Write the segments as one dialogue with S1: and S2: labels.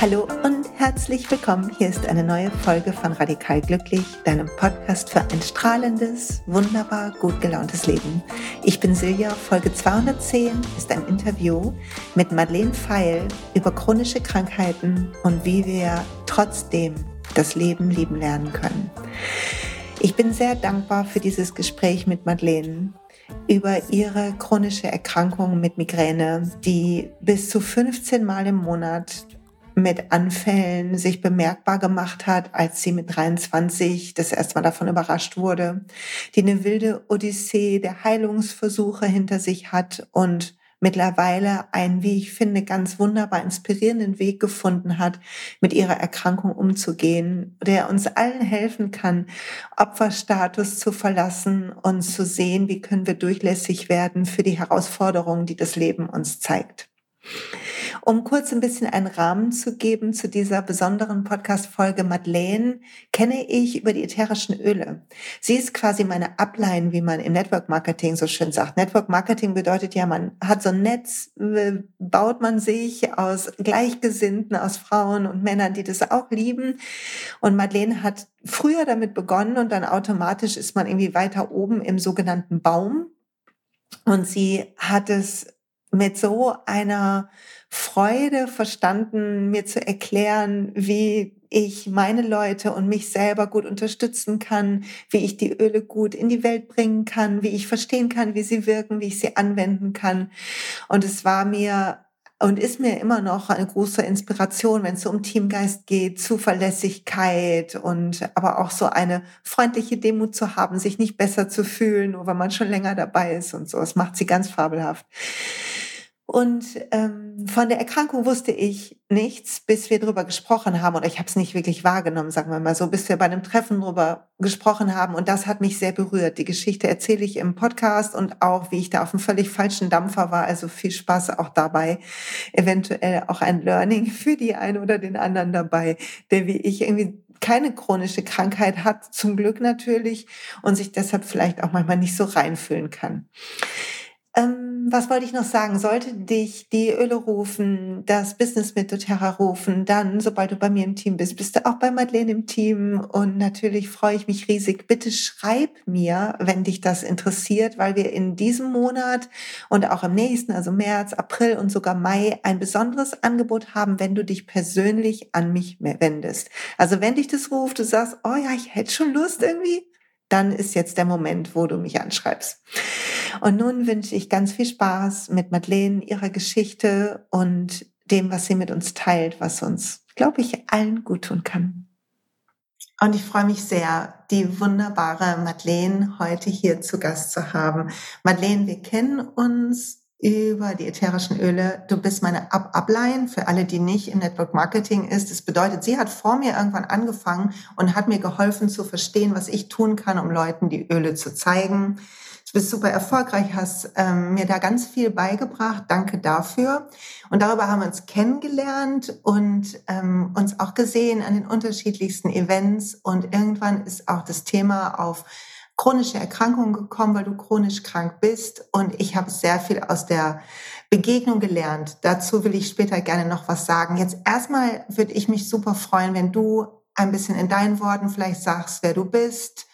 S1: Hallo und herzlich willkommen. Hier ist eine neue Folge von Radikal Glücklich, deinem Podcast für ein strahlendes, wunderbar gut gelauntes Leben. Ich bin Silja. Folge 210 ist ein Interview mit Madeleine Feil über chronische Krankheiten und wie wir trotzdem das Leben lieben lernen können. Ich bin sehr dankbar für dieses Gespräch mit Madeleine über ihre chronische Erkrankung mit Migräne, die bis zu 15 Mal im Monat mit Anfällen sich bemerkbar gemacht hat, als sie mit 23 das erste Mal davon überrascht wurde, die eine wilde Odyssee der Heilungsversuche hinter sich hat und mittlerweile einen, wie ich finde, ganz wunderbar inspirierenden Weg gefunden hat, mit ihrer Erkrankung umzugehen, der uns allen helfen kann, Opferstatus zu verlassen und zu sehen, wie können wir durchlässig werden für die Herausforderungen, die das Leben uns zeigt. Um kurz ein bisschen einen Rahmen zu geben zu dieser besonderen Podcast-Folge Madeleine, kenne ich über die ätherischen Öle. Sie ist quasi meine Upline, wie man im Network Marketing so schön sagt. Network Marketing bedeutet ja, man hat so ein Netz, äh, baut man sich aus Gleichgesinnten, aus Frauen und Männern, die das auch lieben. Und Madeleine hat früher damit begonnen und dann automatisch ist man irgendwie weiter oben im sogenannten Baum. Und sie hat es mit so einer Freude verstanden, mir zu erklären, wie ich meine Leute und mich selber gut unterstützen kann, wie ich die Öle gut in die Welt bringen kann, wie ich verstehen kann, wie sie wirken, wie ich sie anwenden kann. Und es war mir und ist mir immer noch eine große Inspiration, wenn es so um Teamgeist geht, Zuverlässigkeit und aber auch so eine freundliche Demut zu haben, sich nicht besser zu fühlen, nur weil man schon länger dabei ist und so. Das macht sie ganz fabelhaft. Und ähm, von der Erkrankung wusste ich nichts, bis wir drüber gesprochen haben. Oder ich habe es nicht wirklich wahrgenommen, sagen wir mal so, bis wir bei einem Treffen drüber gesprochen haben. Und das hat mich sehr berührt. Die Geschichte erzähle ich im Podcast und auch, wie ich da auf einem völlig falschen Dampfer war. Also viel Spaß auch dabei. Eventuell auch ein Learning für die einen oder den anderen dabei, der wie ich irgendwie keine chronische Krankheit hat, zum Glück natürlich, und sich deshalb vielleicht auch manchmal nicht so reinfühlen kann. Ähm, was wollte ich noch sagen? Sollte dich die Öle rufen, das Business mit doTERRA rufen, dann, sobald du bei mir im Team bist, bist du auch bei Madeleine im Team. Und natürlich freue ich mich riesig. Bitte schreib mir, wenn dich das interessiert, weil wir in diesem Monat und auch im nächsten, also März, April und sogar Mai, ein besonderes Angebot haben, wenn du dich persönlich an mich wendest. Also wenn dich das ruft, du sagst, oh ja, ich hätte schon Lust irgendwie, dann ist jetzt der Moment, wo du mich anschreibst. Und nun wünsche ich ganz viel Spaß mit Madeleine, ihrer Geschichte und dem, was sie mit uns teilt, was uns, glaube ich, allen gut tun kann. Und ich freue mich sehr, die wunderbare Madeleine heute hier zu Gast zu haben. Madeleine, wir kennen uns über die ätherischen Öle. Du bist meine Up-Upline für alle, die nicht im Network Marketing ist. Das bedeutet, sie hat vor mir irgendwann angefangen und hat mir geholfen zu verstehen, was ich tun kann, um Leuten die Öle zu zeigen. Du bist super erfolgreich, hast ähm, mir da ganz viel beigebracht. Danke dafür. Und darüber haben wir uns kennengelernt und ähm, uns auch gesehen an den unterschiedlichsten Events. Und irgendwann ist auch das Thema auf chronische Erkrankungen gekommen, weil du chronisch krank bist. Und ich habe sehr viel aus der Begegnung gelernt. Dazu will ich später gerne noch was sagen. Jetzt erstmal würde ich mich super freuen, wenn du ein bisschen in deinen Worten vielleicht sagst, wer du bist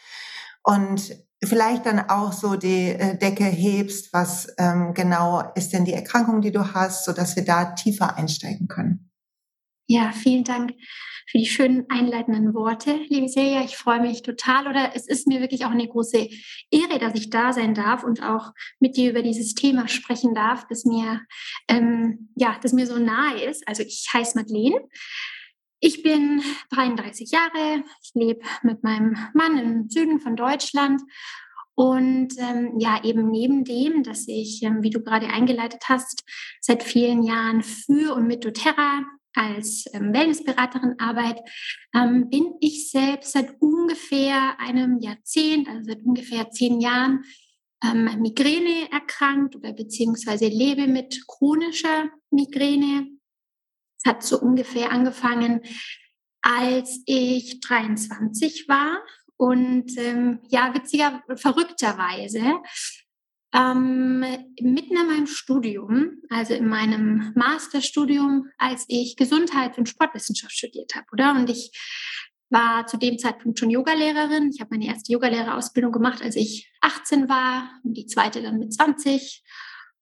S1: und vielleicht dann auch so die äh, Decke hebst, was ähm, genau ist denn die Erkrankung, die du hast, so dass wir da tiefer einsteigen können.
S2: Ja, vielen Dank für die schönen einleitenden Worte, liebe Silja. Ich freue mich total oder es ist mir wirklich auch eine große Ehre, dass ich da sein darf und auch mit dir über dieses Thema sprechen darf, das mir, ähm, ja, das mir so nahe ist. Also ich heiße Madeleine. Ich bin 33 Jahre. Ich lebe mit meinem Mann im Süden von Deutschland. Und ähm, ja, eben neben dem, dass ich, ähm, wie du gerade eingeleitet hast, seit vielen Jahren für und mit doTERRA als ähm, Wellnessberaterin arbeite, ähm, bin ich selbst seit ungefähr einem Jahrzehnt, also seit ungefähr zehn Jahren, ähm, Migräne erkrankt oder beziehungsweise lebe mit chronischer Migräne. Es hat so ungefähr angefangen, als ich 23 war Und ähm, ja, witziger, verrückterweise, ähm, mitten in meinem Studium, also in meinem Masterstudium, als ich Gesundheits- und Sportwissenschaft studiert habe, oder? Und ich war zu dem Zeitpunkt schon Yogalehrerin. Ich habe meine erste Yogalehrerausbildung gemacht, als ich 18 war und die zweite dann mit 20.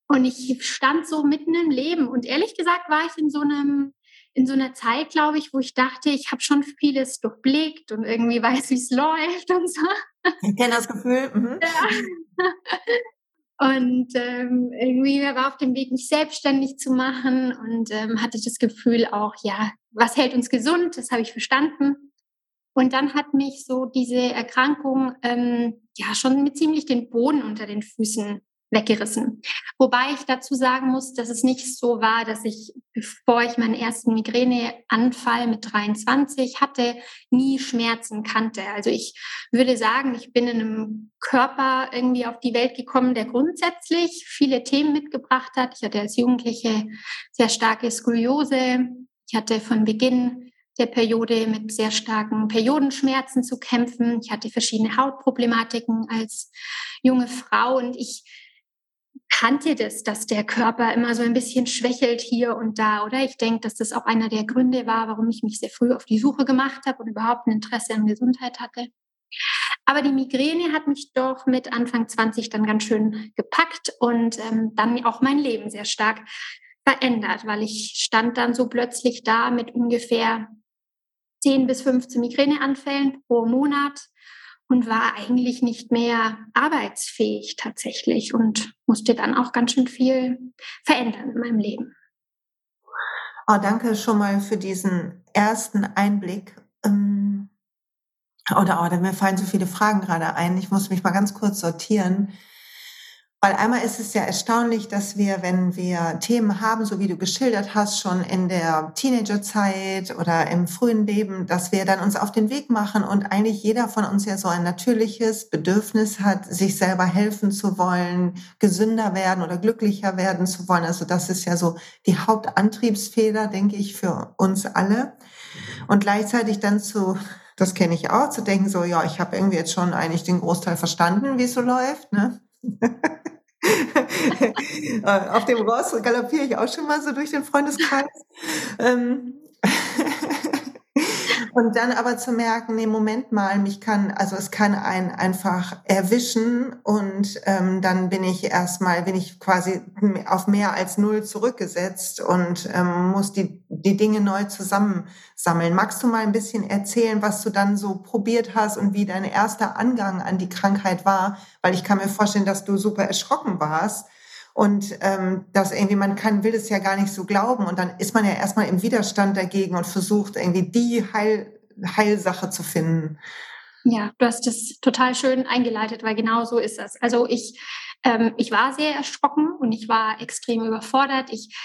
S2: Und ich stand so mitten im Leben. Und ehrlich gesagt war ich in so einem in so einer Zeit, glaube ich, wo ich dachte, ich habe schon vieles durchblickt und irgendwie weiß, wie es läuft und so.
S1: Ich kenne das Gefühl. Mhm.
S2: Ja. Und ähm, irgendwie war auf dem Weg, mich selbstständig zu machen und ähm, hatte das Gefühl auch, ja, was hält uns gesund? Das habe ich verstanden. Und dann hat mich so diese Erkrankung ähm, ja schon mit ziemlich den Boden unter den Füßen weggerissen. Wobei ich dazu sagen muss, dass es nicht so war, dass ich, bevor ich meinen ersten Migräneanfall mit 23 hatte, nie Schmerzen kannte. Also ich würde sagen, ich bin in einem Körper irgendwie auf die Welt gekommen, der grundsätzlich viele Themen mitgebracht hat. Ich hatte als Jugendliche sehr starke Skoliose. Ich hatte von Beginn der Periode mit sehr starken Periodenschmerzen zu kämpfen. Ich hatte verschiedene Hautproblematiken als junge Frau und ich kannte das, dass der Körper immer so ein bisschen schwächelt hier und da, oder? Ich denke, dass das auch einer der Gründe war, warum ich mich sehr früh auf die Suche gemacht habe und überhaupt ein Interesse an Gesundheit hatte. Aber die Migräne hat mich doch mit Anfang 20 dann ganz schön gepackt und ähm, dann auch mein Leben sehr stark verändert, weil ich stand dann so plötzlich da mit ungefähr 10 bis 15 Migräneanfällen pro Monat und war eigentlich nicht mehr arbeitsfähig tatsächlich und musste dann auch ganz schön viel verändern in meinem Leben.
S1: Oh, danke schon mal für diesen ersten Einblick. Ähm, oder oh, mir fallen so viele Fragen gerade ein. Ich muss mich mal ganz kurz sortieren. Weil einmal ist es ja erstaunlich, dass wir, wenn wir Themen haben, so wie du geschildert hast, schon in der Teenagerzeit oder im frühen Leben, dass wir dann uns auf den Weg machen und eigentlich jeder von uns ja so ein natürliches Bedürfnis hat, sich selber helfen zu wollen, gesünder werden oder glücklicher werden zu wollen. Also das ist ja so die Hauptantriebsfehler, denke ich, für uns alle. Und gleichzeitig dann zu das kenne ich auch, zu denken so, ja, ich habe irgendwie jetzt schon eigentlich den Großteil verstanden, wie es so läuft. Ne? Äh, auf dem Ross galoppiere ich auch schon mal so durch den Freundeskreis. Und dann aber zu merken, nee, Moment mal, mich kann, also es kann einen einfach erwischen und ähm, dann bin ich erstmal, bin ich quasi auf mehr als null zurückgesetzt und ähm, muss die, die Dinge neu zusammensammeln. Magst du mal ein bisschen erzählen, was du dann so probiert hast und wie dein erster Angang an die Krankheit war? Weil ich kann mir vorstellen, dass du super erschrocken warst und ähm, dass irgendwie man kann, will es ja gar nicht so glauben. Und dann ist man ja erstmal im Widerstand dagegen und versucht irgendwie die Heil, Heilsache zu finden.
S2: Ja, du hast das total schön eingeleitet, weil genau so ist es. Also ich, ähm, ich war sehr erschrocken und ich war extrem überfordert. Ich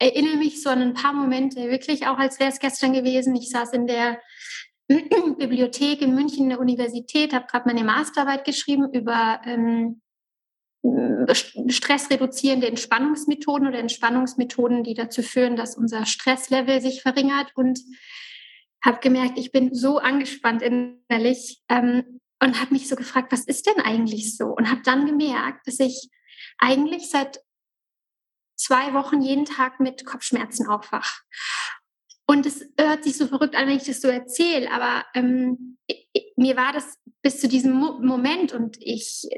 S2: erinnere mich so an ein paar Momente, wirklich auch als wäre es gestern gewesen. Ich saß in der Bibliothek in München in der Universität, habe gerade meine Masterarbeit geschrieben über ähm, stressreduzierende Entspannungsmethoden oder Entspannungsmethoden, die dazu führen, dass unser Stresslevel sich verringert und habe gemerkt, ich bin so angespannt innerlich ähm, und habe mich so gefragt, was ist denn eigentlich so? Und habe dann gemerkt, dass ich eigentlich seit zwei Wochen jeden Tag mit Kopfschmerzen aufwach. Und es hört sich so verrückt an, wenn ich das so erzähle, aber ähm, mir war das bis zu diesem Mo Moment und ich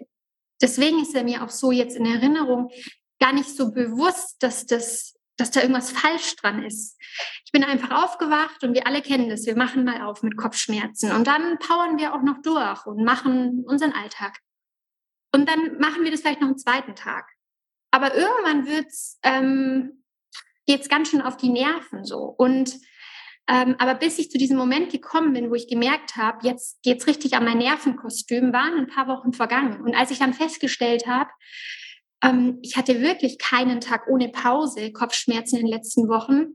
S2: deswegen ist er mir auch so jetzt in Erinnerung gar nicht so bewusst, dass das dass da irgendwas falsch dran ist. Ich bin einfach aufgewacht und wir alle kennen das. Wir machen mal auf mit Kopfschmerzen und dann powern wir auch noch durch und machen unseren Alltag. Und dann machen wir das vielleicht noch einen zweiten Tag. Aber irgendwann wird's ähm, geht's ganz schön auf die Nerven so und ähm, aber bis ich zu diesem Moment gekommen bin, wo ich gemerkt habe, jetzt geht's richtig an mein Nervenkostüm, waren ein paar Wochen vergangen. Und als ich dann festgestellt habe, ähm, ich hatte wirklich keinen Tag ohne Pause Kopfschmerzen in den letzten Wochen,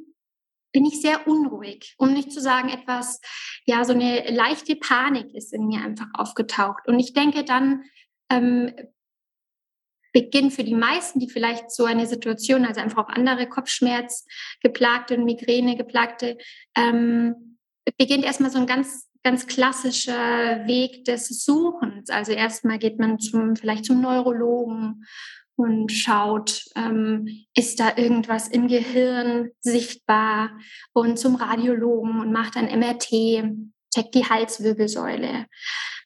S2: bin ich sehr unruhig, um nicht zu sagen etwas, ja, so eine leichte Panik ist in mir einfach aufgetaucht. Und ich denke dann, ähm, beginnt für die meisten, die vielleicht so eine Situation, also einfach auch andere Kopfschmerz geplagte und Migräne geplagte, ähm, beginnt erstmal so ein ganz ganz klassischer Weg des Suchens. Also erstmal geht man zum, vielleicht zum Neurologen und schaut, ähm, ist da irgendwas im Gehirn sichtbar und zum Radiologen und macht ein MRT, checkt die Halswirbelsäule.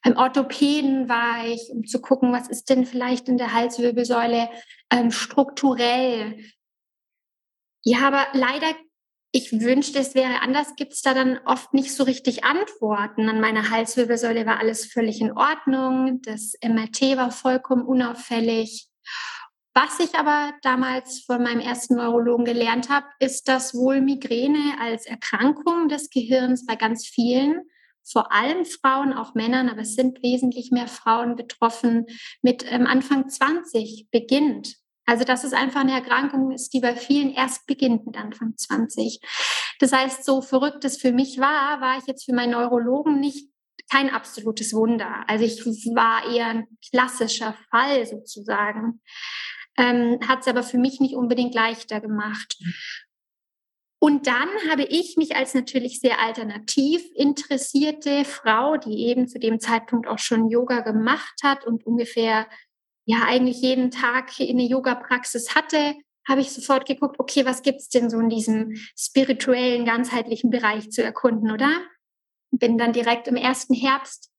S2: Beim Orthopäden war ich, um zu gucken, was ist denn vielleicht in der Halswirbelsäule ähm, strukturell. Ja, aber leider, ich wünschte, es wäre anders, gibt es da dann oft nicht so richtig Antworten. An meiner Halswirbelsäule war alles völlig in Ordnung. Das MRT war vollkommen unauffällig. Was ich aber damals von meinem ersten Neurologen gelernt habe, ist, dass wohl Migräne als Erkrankung des Gehirns bei ganz vielen, vor allem Frauen, auch Männern, aber es sind wesentlich mehr Frauen betroffen, mit ähm, Anfang 20 beginnt. Also dass es einfach eine Erkrankung ist, die bei vielen erst beginnt mit Anfang 20. Das heißt, so verrückt es für mich war, war ich jetzt für meinen Neurologen nicht kein absolutes Wunder. Also ich war eher ein klassischer Fall sozusagen ähm, hat es aber für mich nicht unbedingt leichter gemacht. Und dann habe ich mich als natürlich sehr alternativ interessierte Frau, die eben zu dem Zeitpunkt auch schon Yoga gemacht hat und ungefähr ja eigentlich jeden Tag eine Yoga-Praxis hatte, habe ich sofort geguckt, okay, was gibt es denn so in diesem spirituellen, ganzheitlichen Bereich zu erkunden, oder? Bin dann direkt im ersten Herbst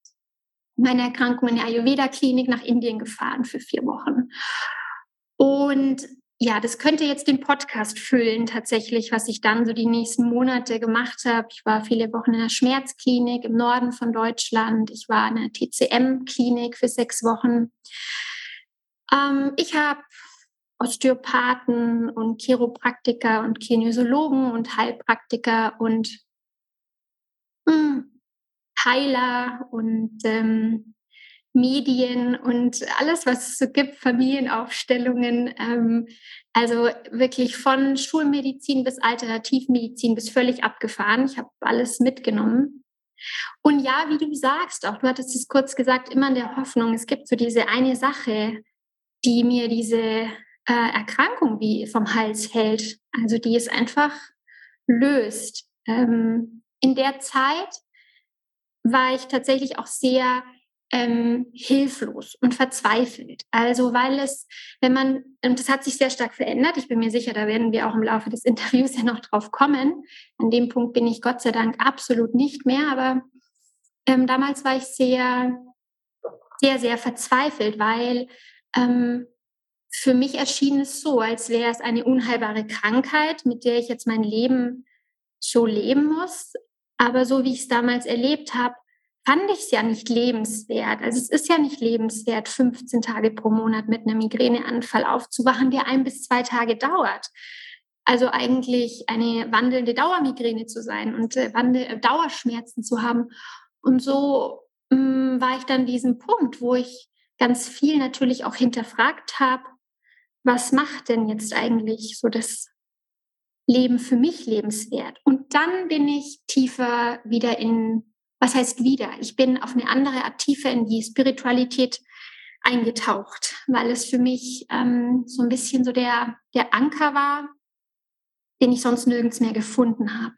S2: meiner Erkrankung in der Ayurveda-Klinik nach Indien gefahren für vier Wochen und ja, das könnte jetzt den Podcast füllen tatsächlich, was ich dann so die nächsten Monate gemacht habe. Ich war viele Wochen in der Schmerzklinik im Norden von Deutschland. Ich war in der TCM-Klinik für sechs Wochen. Ähm, ich habe Osteopathen und Chiropraktiker und Kinesiologen und Heilpraktiker und mh, hm, Heiler und ähm, Medien und alles, was es so gibt, Familienaufstellungen. Ähm, also wirklich von Schulmedizin bis Alternativmedizin bis völlig abgefahren. Ich habe alles mitgenommen. Und ja, wie du sagst, auch du hattest es kurz gesagt, immer in der Hoffnung, es gibt so diese eine Sache, die mir diese äh, Erkrankung wie vom Hals hält. Also die es einfach löst. Ähm, in der Zeit war ich tatsächlich auch sehr ähm, hilflos und verzweifelt. Also weil es, wenn man, und das hat sich sehr stark verändert, ich bin mir sicher, da werden wir auch im Laufe des Interviews ja noch drauf kommen. An dem Punkt bin ich Gott sei Dank absolut nicht mehr, aber ähm, damals war ich sehr, sehr, sehr verzweifelt, weil ähm, für mich erschien es so, als wäre es eine unheilbare Krankheit, mit der ich jetzt mein Leben so leben muss. Aber so wie ich es damals erlebt habe, fand ich es ja nicht lebenswert. Also es ist ja nicht lebenswert, 15 Tage pro Monat mit einem Migräneanfall aufzuwachen, der ein bis zwei Tage dauert. Also eigentlich eine wandelnde Dauermigräne zu sein und äh, äh, Dauerschmerzen zu haben. Und so mh, mm, war ich dann diesem Punkt, wo ich ganz viel natürlich auch hinterfragt habe, was macht denn jetzt eigentlich so das Leben für mich lebenswert? Und dann bin ich tiefer wieder in was heißt wieder? Ich bin auf eine andere Art tiefer in die Spiritualität eingetaucht, weil es für mich ähm, so ein bisschen so der, der Anker war, den ich sonst nirgends mehr gefunden habe.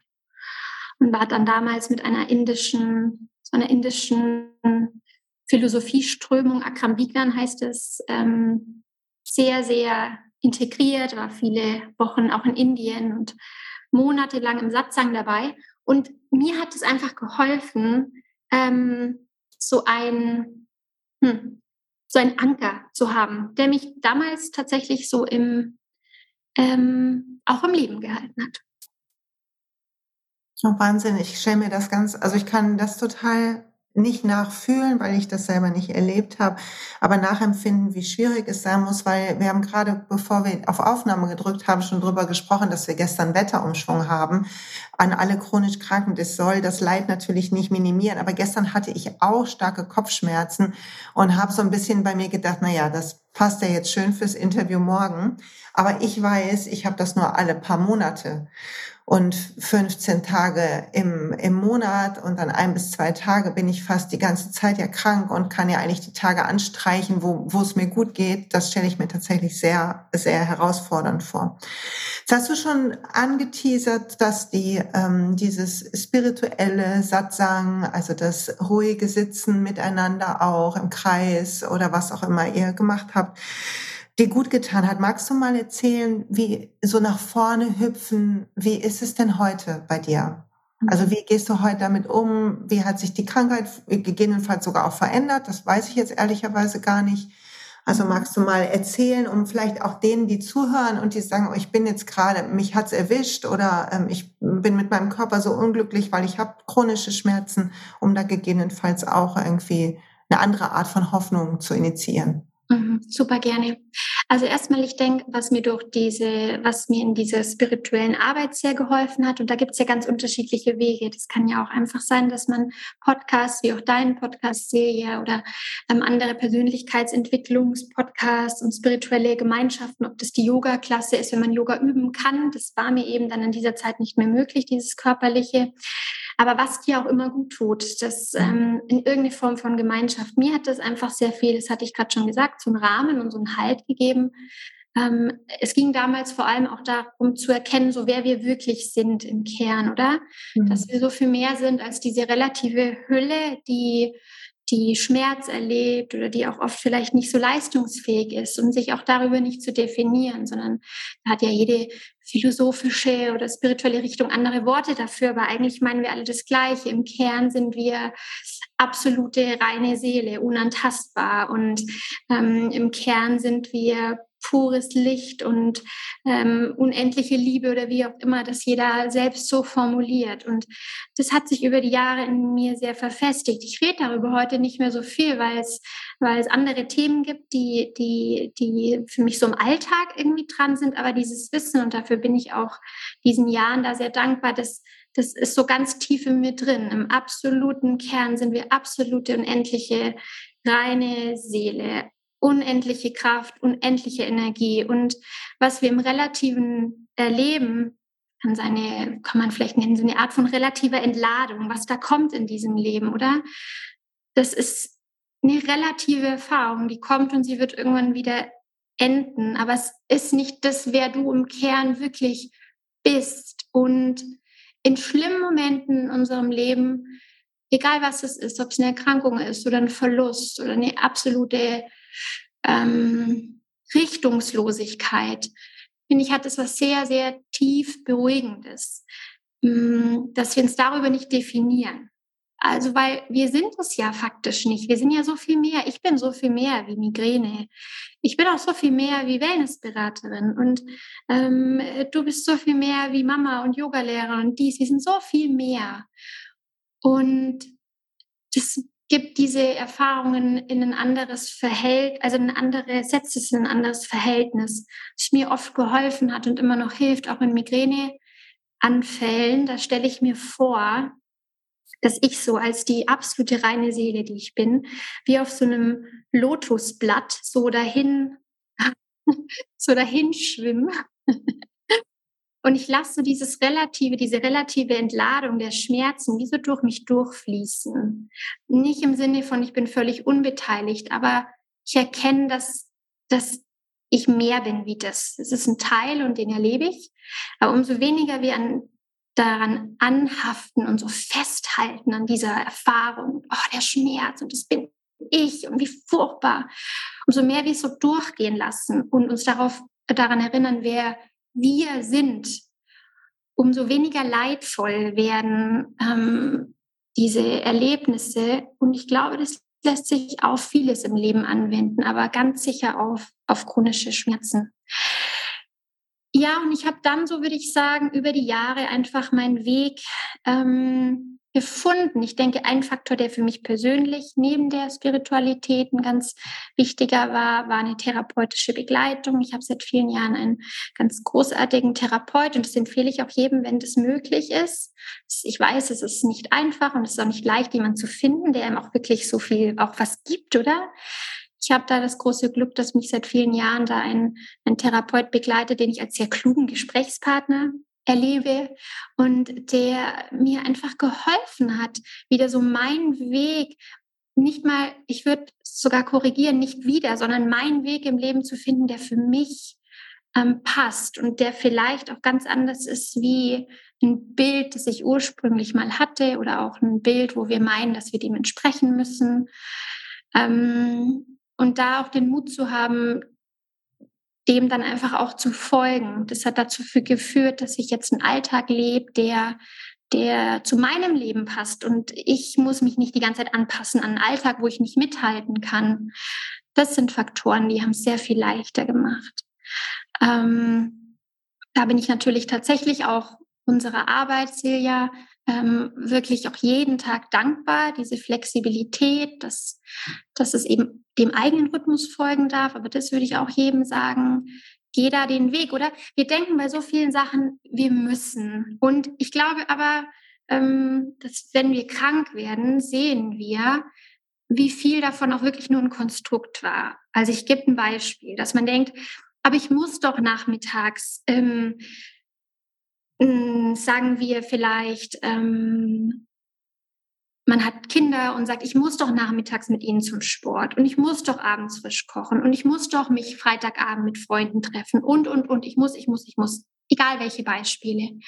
S2: Und war dann damals mit einer indischen, so einer indischen Philosophieströmung, Akram Vignan heißt es, ähm, sehr, sehr integriert, war viele Wochen auch in Indien und monatelang im Satsang dabei und mir hat es einfach geholfen, ähm, so ein, hm, so ein Anker zu haben, der mich damals tatsächlich so im, ähm, auch im Leben gehalten hat.
S1: Oh, Wahnsinn, ich stelle mir das ganz, also ich kann das total nicht nachfühlen, weil ich das selber nicht erlebt habe, aber nachempfinden, wie schwierig es sein muss, weil wir haben gerade, bevor wir auf Aufnahme gedrückt haben, schon drüber gesprochen, dass wir gestern Wetterumschwung haben. An alle chronisch Kranken, das soll das Leid natürlich nicht minimieren, aber gestern hatte ich auch starke Kopfschmerzen und habe so ein bisschen bei mir gedacht, na ja, das passt ja jetzt schön fürs Interview morgen, aber ich weiß, ich habe das nur alle paar Monate. und 15 Tage im, im Monat und dann ein bis zwei Tage bin ich fast die ganze Zeit ja krank und kann ja eigentlich die Tage anstreichen, wo, wo es mir gut geht. Das stelle ich mir tatsächlich sehr, sehr herausfordernd vor. Jetzt hast du schon angeteasert, dass die, ähm, dieses spirituelle Satsang, also das ruhige Sitzen miteinander auch im Kreis oder was auch immer ihr gemacht habt, dir gut getan hat. Magst du mal erzählen, wie so nach vorne hüpfen, wie ist es denn heute bei dir? Also wie gehst du heute damit um? Wie hat sich die Krankheit gegebenenfalls sogar auch verändert? Das weiß ich jetzt ehrlicherweise gar nicht. Also magst du mal erzählen, um vielleicht auch denen, die zuhören und die sagen, oh, ich bin jetzt gerade, mich hat's erwischt oder ähm, ich bin mit meinem Körper so unglücklich, weil ich habe chronische Schmerzen, um da gegebenenfalls auch irgendwie eine andere Art von Hoffnung zu initiieren.
S2: Mhm, super gerne. Also erstmal, ich denke, was mir durch diese, was mir in dieser spirituellen Arbeit sehr geholfen hat, und da gibt es ja ganz unterschiedliche Wege. Das kann ja auch einfach sein, dass man Podcasts wie auch deinen Podcast-Serie oder ähm, andere Persönlichkeitsentwicklungspodcasts und spirituelle Gemeinschaften, ob das die Yoga-Klasse ist, wenn man Yoga üben kann. Das war mir eben dann in dieser Zeit nicht mehr möglich, dieses körperliche. Aber was dir auch immer gut tut, das ähm, in irgendeine Form von Gemeinschaft. Mir hat das einfach sehr viel, das hatte ich gerade schon gesagt, so einen Rahmen und so einen Halt gegeben. Ähm, es ging damals vor allem auch darum zu erkennen, so wer wir wirklich sind im Kern, oder? Mhm. Dass wir so viel mehr sind als diese relative Hülle, die die Schmerz erlebt oder die auch oft vielleicht nicht so leistungsfähig ist und sich auch darüber nicht zu definieren, sondern da hat ja jede philosophische oder spirituelle Richtung andere Worte dafür, aber eigentlich meinen wir alle das Gleiche. Im Kern sind wir absolute reine Seele, unantastbar und ähm, im Kern sind wir pures Licht und ähm, unendliche Liebe oder wie auch immer das jeder selbst so formuliert. Und das hat sich über die Jahre in mir sehr verfestigt. Ich rede darüber heute nicht mehr so viel, weil es, weil es andere Themen gibt, die, die, die für mich so im Alltag irgendwie dran sind. Aber dieses Wissen, und dafür bin ich auch diesen Jahren da sehr dankbar, dass das ist so ganz tief in mir drin. Im absoluten Kern sind wir absolute unendliche reine Seele, unendliche Kraft, unendliche Energie. Und was wir im Relativen erleben, kann, seine, kann man vielleicht nennen, so eine Art von relativer Entladung, was da kommt in diesem Leben, oder? Das ist eine relative Erfahrung, die kommt und sie wird irgendwann wieder enden. Aber es ist nicht das, wer du im Kern wirklich bist. Und in schlimmen Momenten in unserem Leben, egal was es ist, ob es eine Erkrankung ist oder ein Verlust oder eine absolute ähm, Richtungslosigkeit, finde ich, hat es was sehr, sehr tief Beruhigendes, mm, dass wir uns darüber nicht definieren. Also, weil wir sind es ja faktisch nicht. Wir sind ja so viel mehr. Ich bin so viel mehr wie Migräne. Ich bin auch so viel mehr wie Wellnessberaterin. Und ähm, du bist so viel mehr wie Mama und Yogalehrer und dies. Wir sind so viel mehr. Und das gibt diese Erfahrungen in ein anderes Verhältnis, also ein anderes, setzt es in ein anderes Verhältnis, das mir oft geholfen hat und immer noch hilft, auch in Migräneanfällen. Da stelle ich mir vor, dass ich so als die absolute reine Seele, die ich bin, wie auf so einem Lotusblatt so dahin, so dahin schwimme und ich lasse so dieses relative, diese relative Entladung der Schmerzen wie so durch mich durchfließen. Nicht im Sinne von, ich bin völlig unbeteiligt, aber ich erkenne, dass, dass ich mehr bin wie das. Es ist ein Teil und den erlebe ich. Aber umso weniger wir an, daran anhaften und so festhalten an dieser Erfahrung, oh, der Schmerz und das bin ich und wie furchtbar, umso mehr wir es so durchgehen lassen und uns darauf, daran erinnern, wer wir sind, umso weniger leidvoll werden ähm, diese Erlebnisse. Und ich glaube, das lässt sich auf vieles im Leben anwenden, aber ganz sicher auf, auf chronische Schmerzen. Ja, und ich habe dann, so würde ich sagen, über die Jahre einfach meinen Weg ähm, gefunden. Ich denke, ein Faktor, der für mich persönlich neben der Spiritualität ein ganz wichtiger war, war eine therapeutische Begleitung. Ich habe seit vielen Jahren einen ganz großartigen Therapeut und das empfehle ich auch jedem, wenn das möglich ist. Ich weiß, es ist nicht einfach und es ist auch nicht leicht, jemanden zu finden, der ihm auch wirklich so viel auch was gibt, oder? Ich habe da das große Glück, dass mich seit vielen Jahren da ein, ein Therapeut begleitet, den ich als sehr klugen Gesprächspartner erlebe und der mir einfach geholfen hat, wieder so meinen Weg, nicht mal, ich würde sogar korrigieren, nicht wieder, sondern meinen Weg im Leben zu finden, der für mich ähm, passt und der vielleicht auch ganz anders ist wie ein Bild, das ich ursprünglich mal hatte oder auch ein Bild, wo wir meinen, dass wir dem entsprechen müssen. Ähm, und da auch den Mut zu haben, dem dann einfach auch zu folgen. Das hat dazu geführt, dass ich jetzt einen Alltag lebe, der der zu meinem Leben passt und ich muss mich nicht die ganze Zeit anpassen an einen Alltag, wo ich nicht mithalten kann. Das sind Faktoren, die haben es sehr viel leichter gemacht. Ähm, da bin ich natürlich tatsächlich auch unserer Arbeit, Silja, ähm, wirklich auch jeden Tag dankbar, diese Flexibilität, dass, dass es eben dem eigenen Rhythmus folgen darf. Aber das würde ich auch jedem sagen. Geh da den Weg, oder? Wir denken bei so vielen Sachen, wir müssen. Und ich glaube aber, ähm, dass wenn wir krank werden, sehen wir, wie viel davon auch wirklich nur ein Konstrukt war. Also ich gebe ein Beispiel, dass man denkt, aber ich muss doch nachmittags, ähm, hm, sagen wir vielleicht, ähm, man hat Kinder und sagt, ich muss doch nachmittags mit ihnen zum Sport und ich muss doch abends frisch kochen und ich muss doch mich Freitagabend mit Freunden treffen und, und, und, ich muss, ich muss, ich muss, egal welche Beispiele.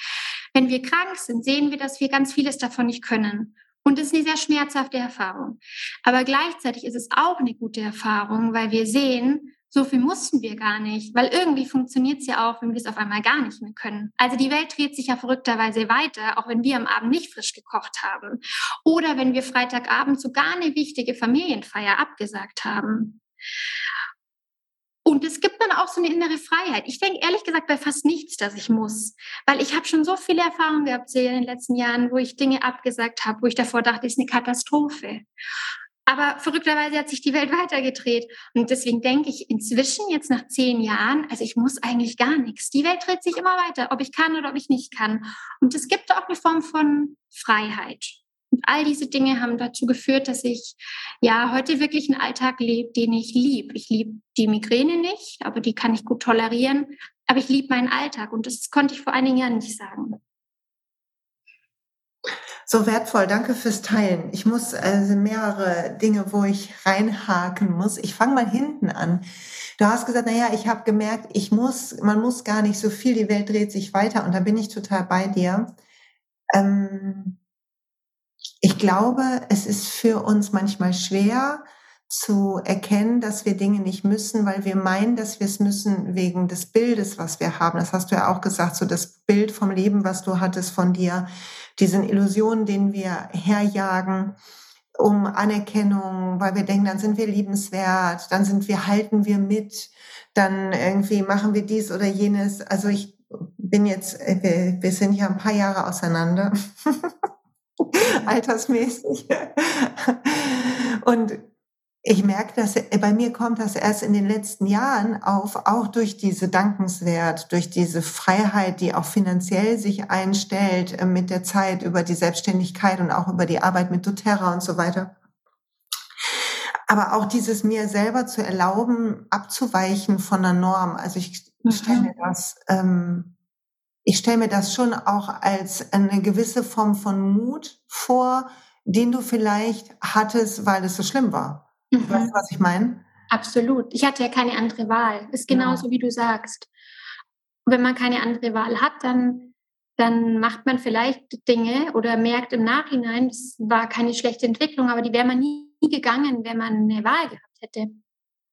S2: Wenn wir krank sind, sehen wir, dass wir ganz vieles davon nicht können. Und das ist eine sehr schmerzhafte Erfahrung. Aber gleichzeitig ist es auch eine gute Erfahrung, weil wir sehen, so viel mussten wir gar nicht, weil irgendwie funktioniert es ja auch, wenn wir es auf einmal gar nicht mehr können. Also die Welt dreht sich ja verrückterweise weiter, auch wenn wir am Abend nicht frisch gekocht haben. Oder wenn wir Freitagabend sogar eine wichtige Familienfeier abgesagt haben. Und es gibt dann auch so eine innere Freiheit. Ich denke ehrlich gesagt bei fast nichts, dass ich muss. Weil ich habe schon so viele Erfahrungen gehabt in den letzten Jahren, wo ich Dinge abgesagt habe, wo ich davor dachte, es ist eine Katastrophe. Aber verrückterweise hat sich die Welt weitergedreht. Und deswegen denke ich inzwischen, jetzt nach zehn Jahren, also ich muss eigentlich gar nichts. Die Welt dreht sich immer weiter, ob ich kann oder ob ich nicht kann. Und es gibt auch eine Form von Freiheit. Und all diese Dinge haben dazu geführt, dass ich ja heute wirklich einen Alltag lebe, den ich liebe. Ich liebe die Migräne nicht, aber die kann ich gut tolerieren. Aber ich liebe meinen Alltag und das konnte ich vor einigen Jahren nicht sagen.
S1: So wertvoll, danke fürs Teilen. Ich muss also mehrere Dinge, wo ich reinhaken muss. Ich fange mal hinten an. Du hast gesagt, naja, ich habe gemerkt, ich muss, man muss gar nicht so viel, die Welt dreht sich weiter und da bin ich total bei dir. Ähm, ich glaube, es ist für uns manchmal schwer, zu erkennen, dass wir Dinge nicht müssen, weil wir meinen, dass wir es müssen wegen des Bildes, was wir haben. Das hast du ja auch gesagt, so das Bild vom Leben, was du hattest von dir, diesen Illusionen, denen wir herjagen, um Anerkennung, weil wir denken, dann sind wir liebenswert, dann sind wir, halten wir mit, dann irgendwie machen wir dies oder jenes. Also ich bin jetzt, äh, wir, wir sind ja ein paar Jahre auseinander, altersmäßig. Und ich merke, dass äh, bei mir kommt das erst in den letzten Jahren auf, auch durch diese Dankenswert, durch diese Freiheit, die auch finanziell sich einstellt äh, mit der Zeit über die Selbstständigkeit und auch über die Arbeit mit doTERRA und so weiter. Aber auch dieses mir selber zu erlauben, abzuweichen von der Norm. Also ich stelle mir mhm. das, ähm, ich stelle mir das schon auch als eine gewisse Form von Mut vor, den du vielleicht hattest, weil es so schlimm war. Mhm. Weißt du, was ich meine?
S2: Absolut. Ich hatte ja keine andere Wahl. Ist genauso, ja. wie du sagst. Wenn man keine andere Wahl hat, dann, dann macht man vielleicht Dinge oder merkt im Nachhinein, es war keine schlechte Entwicklung, aber die wäre man nie gegangen, wenn man eine Wahl gehabt hätte.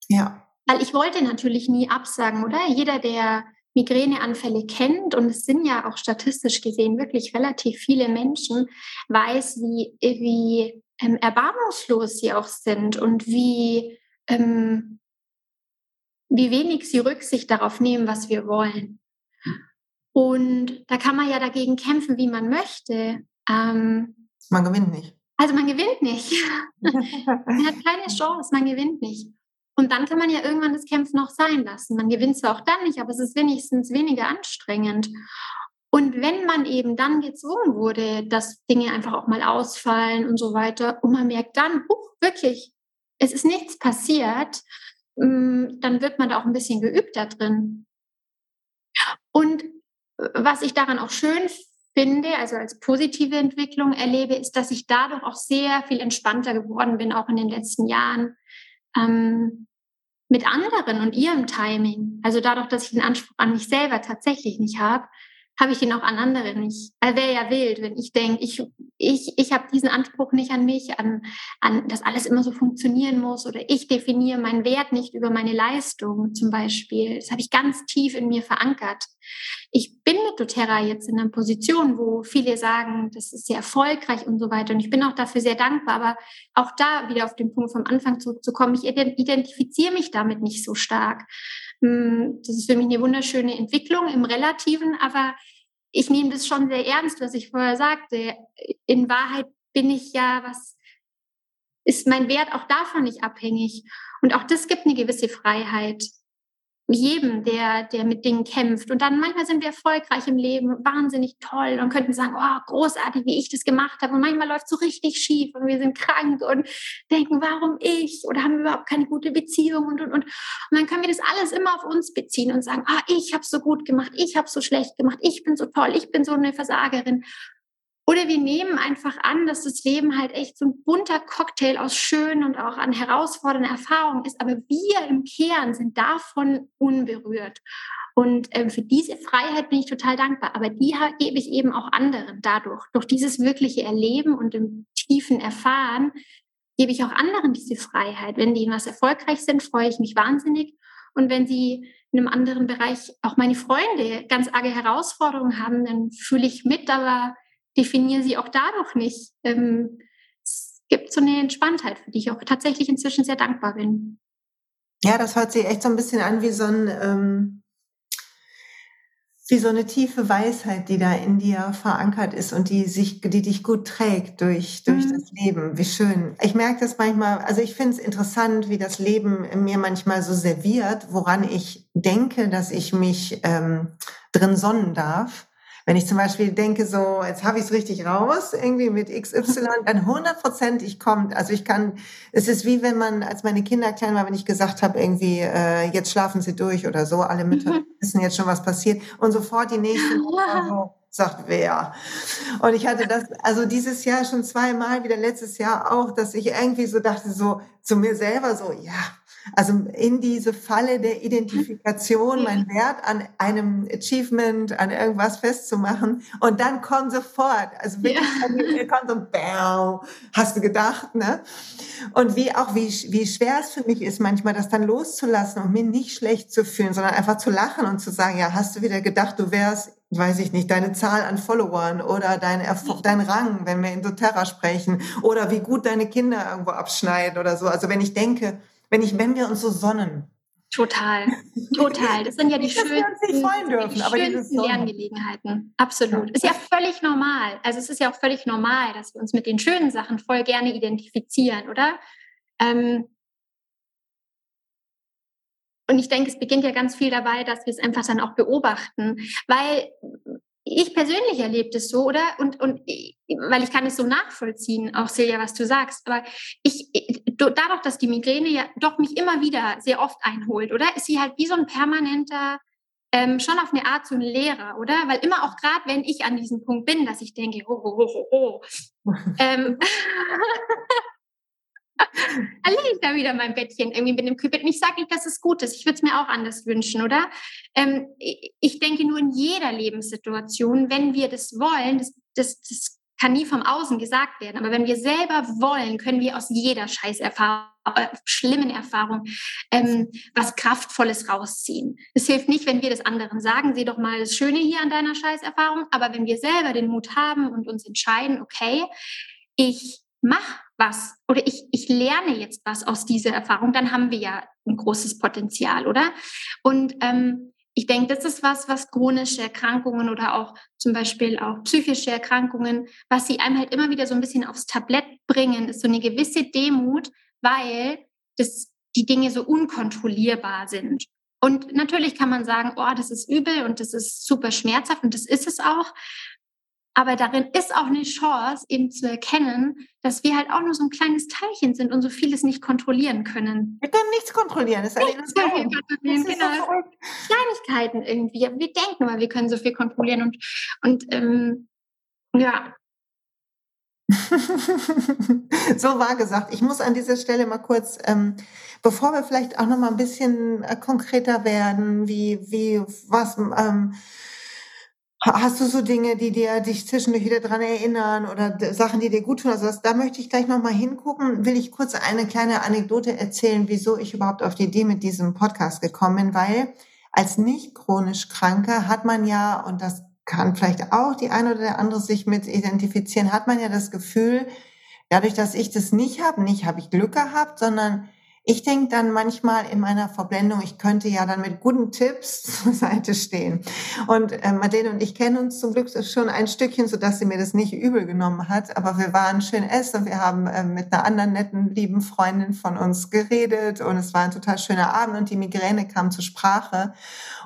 S1: Ja.
S2: Weil ich wollte natürlich nie absagen, oder? Jeder, der Migräneanfälle kennt, und es sind ja auch statistisch gesehen wirklich relativ viele Menschen, weiß, wie, wie ähm, erbarmungslos sie auch sind und wie, ähm, wie wenig sie Rücksicht darauf nehmen, was wir wollen. Und da kann man ja dagegen kämpfen, wie man möchte.
S1: Ähm, man gewinnt nicht.
S2: Also man gewinnt nicht. man hat keine Chance, man gewinnt nicht. Und dann kann man ja irgendwann das Kämpfen auch sein lassen. Man gewinnt zwar auch dann nicht, aber es ist wenigstens weniger anstrengend. Und wenn man eben dann gezwungen wurde, dass Dinge einfach auch mal ausfallen und so weiter, und man merkt dann, huch, wirklich, es ist nichts passiert, mm, dann wird man da auch ein bisschen geübt da drin. Und was ich daran auch schön finde, also als positive Entwicklung erlebe, ist, dass ich dadurch auch sehr viel entspannter geworden bin, auch in den letzten Jahren. Ähm, mit anderen und ihrem Timing. Also dadurch, dass ich den Anspruch an mich selber tatsächlich nicht habe, habe ich ihn auch an andere nicht. Er wäre ja wild, wenn ich denke, ich, ich, ich habe diesen Anspruch nicht an mich, an, an, dass alles immer so funktionieren muss oder ich definiere meinen Wert nicht über meine Leistung zum Beispiel. Das habe ich ganz tief in mir verankert. Ich bin mit doTERRA jetzt in einer Position, wo viele sagen, das ist sehr erfolgreich und so weiter. Und ich bin auch dafür sehr dankbar. Aber auch da wieder auf den Punkt vom Anfang zurückzukommen, ich identifiziere mich damit nicht so stark. Hm, das ist für mich eine wunderschöne Entwicklung im Relativen, aber ich nehme das schon sehr ernst, was ich vorher sagte. In Wahrheit bin ich ja, was ist mein Wert auch davon nicht abhängig. Und auch das gibt eine gewisse Freiheit jedem, der, der mit Dingen kämpft. Und dann manchmal sind wir erfolgreich im Leben, wahnsinnig toll und könnten sagen, oh, großartig, wie ich das gemacht habe. Und manchmal läuft es so richtig schief und wir sind krank und denken, warum ich? Oder haben wir überhaupt keine gute Beziehung und, und, und. Und dann können wir das alles immer auf uns beziehen und sagen, ah, ich habe so gut gemacht, ich habe so schlecht gemacht, ich bin so toll, ich bin so eine Versagerin. Oder wir nehmen einfach an, dass das Leben halt echt so ein bunter Cocktail aus schönen und auch an herausfordernden Erfahrungen ist. Aber wir im Kern sind davon unberührt. Und äh, für diese Freiheit bin ich total dankbar. Aber die gebe ich eben auch anderen dadurch. Durch dieses wirkliche Erleben und im tiefen Erfahren gebe ich auch anderen diese Freiheit. Wenn die in was erfolgreich sind, freue ich mich wahnsinnig. Und wenn sie in einem anderen Bereich auch meine Freunde ganz arge Herausforderungen haben, dann fühle ich mit, aber definiere sie auch dadurch nicht. Ähm, es gibt so eine Entspanntheit, für die ich auch tatsächlich inzwischen sehr dankbar bin.
S1: Ja, das hört sich echt so ein bisschen an wie so ein, ähm, wie so eine tiefe Weisheit, die da in dir verankert ist und die sich, die dich gut trägt durch, durch mhm. das Leben. Wie schön. Ich merke das manchmal, also ich finde es interessant, wie das Leben mir manchmal so serviert, woran ich denke, dass ich mich ähm, drin sonnen darf. Wenn ich zum Beispiel denke, so, jetzt habe ich es richtig raus, irgendwie mit XY, dann hundertprozentig kommt. Also ich kann, es ist wie wenn man, als meine Kinder klein waren, wenn ich gesagt habe, irgendwie, äh, jetzt schlafen sie durch oder so, alle Mütter mhm. wissen jetzt schon, was passiert. Und sofort die nächsten so, sagt wer. Und ich hatte das, also dieses Jahr schon zweimal, wieder letztes Jahr auch, dass ich irgendwie so dachte, so zu mir selber so, ja, also in diese Falle der Identifikation, mein Wert an einem Achievement, an irgendwas festzumachen. Und dann kommt sofort, also wirklich, ja. kommt so, bam, hast du gedacht, ne? Und wie auch, wie, wie schwer es für mich ist, manchmal das dann loszulassen und mir nicht schlecht zu fühlen, sondern einfach zu lachen und zu sagen, ja, hast du wieder gedacht, du wärst weiß ich nicht, deine Zahl an Followern oder dein, dein Rang, wenn wir in doTERRA sprechen, oder wie gut deine Kinder irgendwo abschneiden oder so. Also wenn ich denke, wenn, ich, wenn wir uns so sonnen.
S2: Total, total. Das sind ja die schönsten, dürfen, die schönsten Lerngelegenheiten. Absolut. Ist ja völlig normal. Also es ist ja auch völlig normal, dass wir uns mit den schönen Sachen voll gerne identifizieren, oder? Ähm, und ich denke, es beginnt ja ganz viel dabei, dass wir es einfach dann auch beobachten, weil ich persönlich erlebe das so, oder? Und, und weil ich kann es so nachvollziehen, auch Silja, was du sagst. Aber ich, dadurch, dass die Migräne ja doch mich immer wieder sehr oft einholt, oder? Ist sie halt wie so ein permanenter, ähm, schon auf eine Art so ein Lehrer, oder? Weil immer auch gerade, wenn ich an diesem Punkt bin, dass ich denke, ho, ho, ho, ho, ho. ähm, liege ich da wieder mein Bettchen irgendwie mit dem Kühlbett. Und ich sage nicht, dass es gut ist. Ich würde es mir auch anders wünschen, oder? Ähm, ich denke nur in jeder Lebenssituation, wenn wir das wollen, das, das, das kann nie vom Außen gesagt werden, aber wenn wir selber wollen, können wir aus jeder Scheißerfahrung, äh, schlimmen Erfahrung ähm, was Kraftvolles rausziehen. Es hilft nicht, wenn wir das anderen sagen, sieh doch mal das Schöne hier an deiner Scheißerfahrung, aber wenn wir selber den Mut haben und uns entscheiden, okay, ich mache was oder ich, ich lerne jetzt was aus dieser Erfahrung, dann haben wir ja ein großes Potenzial, oder? Und ähm, ich denke, das ist was, was chronische Erkrankungen oder auch zum Beispiel auch psychische Erkrankungen, was sie einem halt immer wieder so ein bisschen aufs Tablett bringen, ist so eine gewisse Demut, weil das, die Dinge so unkontrollierbar sind. Und natürlich kann man sagen, oh, das ist übel und das ist super schmerzhaft und das ist es auch. Aber darin ist auch eine Chance, eben zu erkennen, dass wir halt auch nur so ein kleines Teilchen sind und so vieles nicht kontrollieren können.
S1: Wir können nichts kontrollieren. Das ist nichts
S2: können wir kontrollieren, genau. So Kleinigkeiten irgendwie. Aber wir denken immer, wir können so viel kontrollieren und, und ähm, ja,
S1: so war gesagt. Ich muss an dieser Stelle mal kurz, ähm, bevor wir vielleicht auch noch mal ein bisschen äh, konkreter werden, wie, wie, was, ähm, hast du so Dinge, die dir dich zwischendurch wieder dran erinnern oder Sachen, die dir gut tun? Also das, da möchte ich gleich noch mal hingucken. Will ich kurz eine kleine Anekdote erzählen, wieso ich überhaupt auf die Idee mit diesem Podcast gekommen bin, weil als nicht chronisch Kranke hat man ja, und das kann vielleicht auch die eine oder der andere sich mit identifizieren, hat man ja das Gefühl, dadurch, dass ich das nicht habe, nicht habe ich Glück gehabt, sondern ich denke dann manchmal in meiner Verblendung, ich könnte ja dann mit guten Tipps zur Seite stehen. Und äh, Madeleine und ich kennen uns zum Glück schon ein Stückchen, so dass sie mir das nicht übel genommen hat. Aber wir waren schön essen. Wir haben äh, mit einer anderen netten, lieben Freundin von uns geredet und es war ein total schöner Abend und die Migräne kam zur Sprache.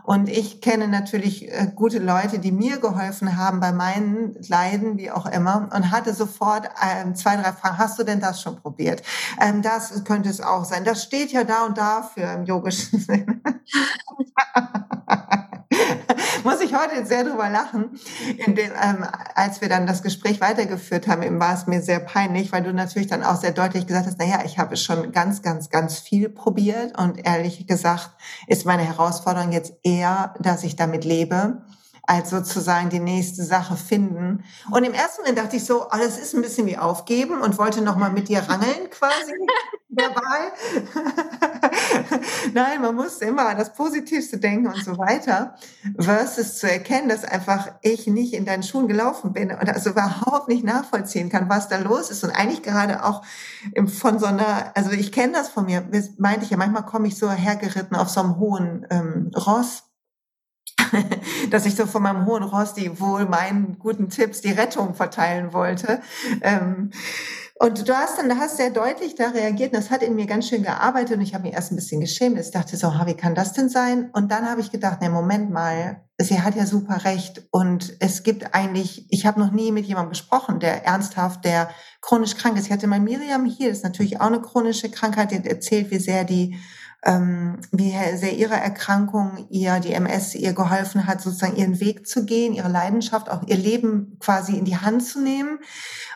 S1: Und ich kenne natürlich äh, gute Leute, die mir geholfen haben bei meinen Leiden, wie auch immer, und hatte sofort äh, zwei, drei Fragen. Hast du denn das schon probiert? Ähm, das könnte es auch sein das steht ja da und da für im yogischen Sinne. Muss ich heute sehr drüber lachen. Dem, ähm, als wir dann das Gespräch weitergeführt haben, war es mir sehr peinlich, weil du natürlich dann auch sehr deutlich gesagt hast, naja, ich habe schon ganz, ganz, ganz viel probiert und ehrlich gesagt ist meine Herausforderung jetzt eher, dass ich damit lebe als sozusagen die nächste Sache finden. Und im ersten Moment dachte ich so, oh, das ist ein bisschen wie aufgeben und wollte noch mal mit dir rangeln quasi dabei. Nein, man muss immer an das Positivste denken und so weiter, versus zu erkennen, dass einfach ich nicht in deinen Schuhen gelaufen bin und also überhaupt nicht nachvollziehen kann, was da los ist und eigentlich gerade auch von so einer, also ich kenne das von mir, das meinte ich ja, manchmal komme ich so hergeritten auf so einem hohen ähm, Ross dass ich so von meinem hohen Ross die wohl meinen guten Tipps die Rettung verteilen wollte. Ähm, und du hast dann, hast sehr deutlich da reagiert und das hat in mir ganz schön gearbeitet und ich habe mich erst ein bisschen geschämt. Ich dachte so, wie kann das denn sein? Und dann habe ich gedacht, ne, Moment mal, sie hat ja super recht und es gibt eigentlich, ich habe noch nie mit jemandem gesprochen, der ernsthaft, der chronisch krank ist. Ich hatte mal Miriam hier, das ist natürlich auch eine chronische Krankheit, die erzählt, wie sehr die ähm, wie sehr ihre Erkrankung ihr, die MS ihr geholfen hat, sozusagen ihren Weg zu gehen, ihre Leidenschaft, auch ihr Leben quasi in die Hand zu nehmen.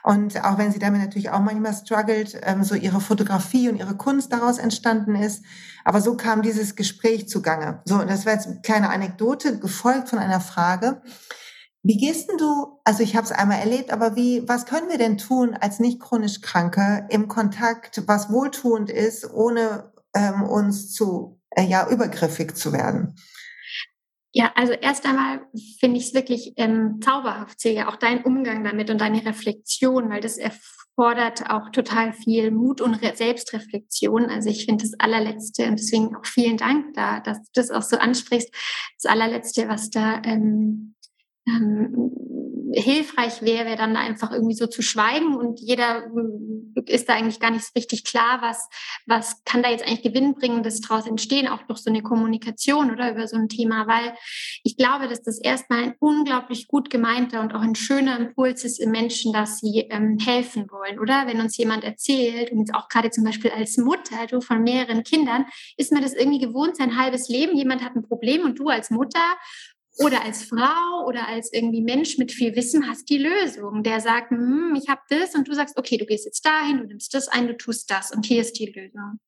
S1: Und auch wenn sie damit natürlich auch manchmal struggelt, ähm, so ihre Fotografie und ihre Kunst daraus entstanden ist. Aber so kam dieses Gespräch zugange. So, und das war jetzt eine kleine Anekdote, gefolgt von einer Frage. Wie gehst denn du, also ich habe es einmal erlebt, aber wie, was können wir denn tun als nicht chronisch Kranke im Kontakt, was wohltuend ist, ohne ähm, uns zu, äh, ja, übergriffig zu werden.
S2: Ja, also erst einmal finde ich es wirklich ähm, zauberhaft, sehe auch dein Umgang damit und deine Reflexion, weil das erfordert auch total viel Mut und Re Selbstreflexion. Also ich finde das allerletzte und deswegen auch vielen Dank da, dass du das auch so ansprichst. Das allerletzte, was da ähm, ähm, hilfreich wäre, wäre dann einfach irgendwie so zu schweigen und jeder hm, ist da eigentlich gar nicht so richtig klar, was, was kann da jetzt eigentlich Gewinnbringendes daraus entstehen, auch durch so eine Kommunikation oder über so ein Thema, weil ich glaube, dass das erstmal ein unglaublich gut gemeinter und auch ein schöner Impuls ist im Menschen, dass sie ähm, helfen wollen, oder? Wenn uns jemand erzählt und jetzt auch gerade zum Beispiel als Mutter, du von mehreren Kindern, ist man das irgendwie gewohnt, sein halbes Leben, jemand hat ein Problem und du als Mutter oder als Frau oder als irgendwie Mensch mit viel Wissen hast die Lösung. Der sagt, hm, ich habe das und du sagst, okay, du gehst jetzt dahin, du nimmst das ein, du tust das und hier ist die Lösung.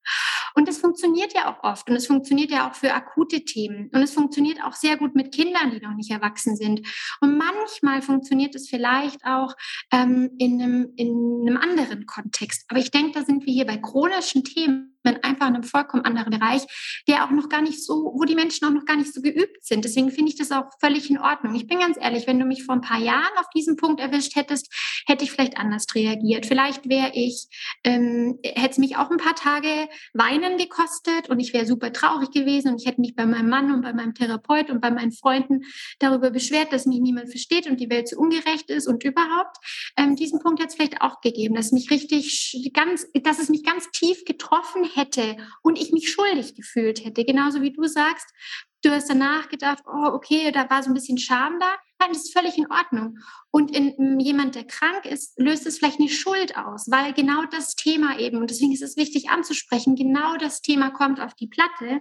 S2: Und das funktioniert ja auch oft und es funktioniert ja auch für akute Themen und es funktioniert auch sehr gut mit Kindern, die noch nicht erwachsen sind. Und manchmal funktioniert es vielleicht auch ähm, in, einem, in einem anderen Kontext. Aber ich denke, da sind wir hier bei chronischen Themen einfach in einem vollkommen anderen Bereich, der auch noch gar nicht so, wo die Menschen auch noch gar nicht so geübt sind. Deswegen finde ich das auch völlig in Ordnung. Ich bin ganz ehrlich, wenn du mich vor ein paar Jahren auf diesem Punkt erwischt hättest, hätte ich vielleicht anders reagiert. Vielleicht wäre ich, ähm, hätte es mich auch ein paar Tage weinen gekostet und ich wäre super traurig gewesen und ich hätte mich bei meinem Mann und bei meinem Therapeut und bei meinen Freunden darüber beschwert, dass mich niemand versteht und die Welt so ungerecht ist und überhaupt. Ähm, diesen Punkt hätte es vielleicht auch gegeben, dass mich richtig ganz, dass es mich ganz tief getroffen hätte und ich mich schuldig gefühlt hätte, genauso wie du sagst, du hast danach gedacht, oh, okay, da war so ein bisschen Scham da, dann ist völlig in Ordnung. Und in, in jemand, der krank ist, löst es vielleicht eine Schuld aus, weil genau das Thema eben, und deswegen ist es wichtig anzusprechen, genau das Thema kommt auf die Platte,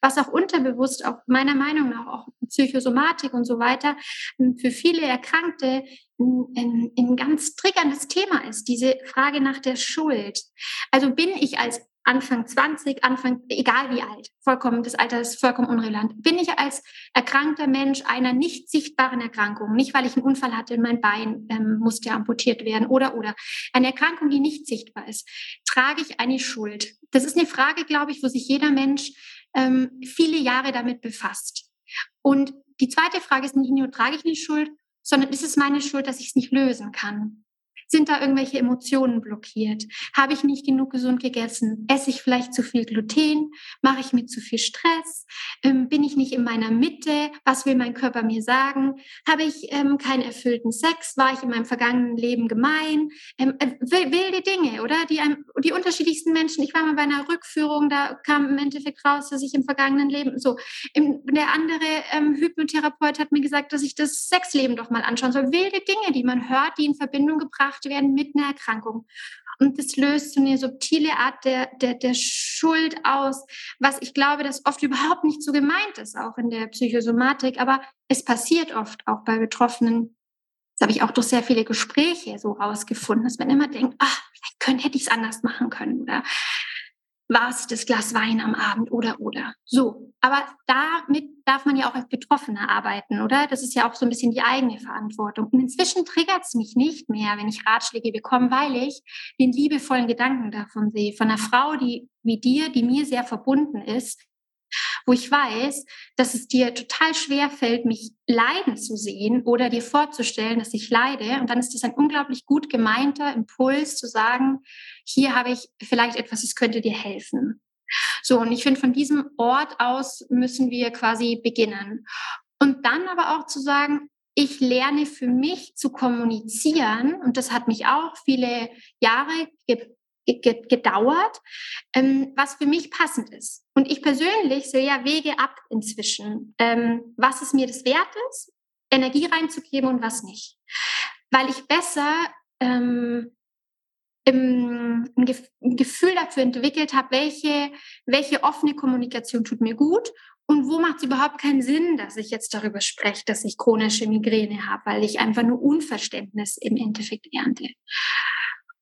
S2: was auch unterbewusst, auch meiner Meinung nach, auch Psychosomatik und so weiter, für viele Erkrankte ein, ein ganz triggerndes Thema ist, diese Frage nach der Schuld. Also bin ich als Anfang 20, Anfang, egal wie alt, vollkommen, das Alter ist vollkommen unrelevant. Bin ich als erkrankter Mensch einer nicht sichtbaren Erkrankung, nicht weil ich einen Unfall hatte, mein Bein ähm, musste amputiert werden oder, oder, eine Erkrankung, die nicht sichtbar ist, trage ich eine Schuld? Das ist eine Frage, glaube ich, wo sich jeder Mensch ähm, viele Jahre damit befasst. Und die zweite Frage ist nicht nur, trage ich eine Schuld, sondern ist es meine Schuld, dass ich es nicht lösen kann? Sind da irgendwelche Emotionen blockiert? Habe ich nicht genug gesund gegessen? Esse ich vielleicht zu viel Gluten? Mache ich mir zu viel Stress? Ähm, bin ich nicht in meiner Mitte? Was will mein Körper mir sagen? Habe ich ähm, keinen erfüllten Sex? War ich in meinem vergangenen Leben gemein? Ähm, äh, wilde Dinge, oder? Die, die unterschiedlichsten Menschen. Ich war mal bei einer Rückführung, da kam im Endeffekt raus, dass ich im vergangenen Leben so. Im, der andere ähm, Hypnotherapeut hat mir gesagt, dass ich das Sexleben doch mal anschauen soll. Wilde Dinge, die man hört, die in Verbindung gebracht gebracht werden mit einer Erkrankung. Und das löst so eine subtile Art der, der, der Schuld aus, was ich glaube, dass oft überhaupt nicht so gemeint ist, auch in der Psychosomatik. Aber es passiert oft auch bei Betroffenen. Das habe ich auch durch sehr viele Gespräche so rausgefunden, dass man immer denkt, ach, vielleicht könnte, hätte ich es anders machen können oder war es das Glas Wein am Abend oder oder. So, aber damit darf man ja auch als Betroffener arbeiten, oder? Das ist ja auch so ein bisschen die eigene Verantwortung. Und inzwischen triggert es mich nicht mehr, wenn ich Ratschläge bekomme, weil ich den liebevollen Gedanken davon sehe, von einer Frau, die wie dir, die mir sehr verbunden ist, wo ich weiß, dass es dir total schwer fällt, mich leiden zu sehen oder dir vorzustellen, dass ich leide. Und dann ist das ein unglaublich gut gemeinter Impuls zu sagen, hier habe ich vielleicht etwas, es könnte dir helfen. So, und ich finde, von diesem Ort aus müssen wir quasi beginnen. Und dann aber auch zu sagen, ich lerne für mich zu kommunizieren und das hat mich auch viele Jahre gedauert, ähm, was für mich passend ist. Und ich persönlich sehe ja Wege ab inzwischen, ähm, was es mir das wert ist, Energie reinzugeben und was nicht. Weil ich besser ähm, im, ein, ein Gefühl dafür entwickelt habe, welche, welche offene Kommunikation tut mir gut und wo macht es überhaupt keinen Sinn, dass ich jetzt darüber spreche, dass ich chronische Migräne habe, weil ich einfach nur Unverständnis im Endeffekt ernte.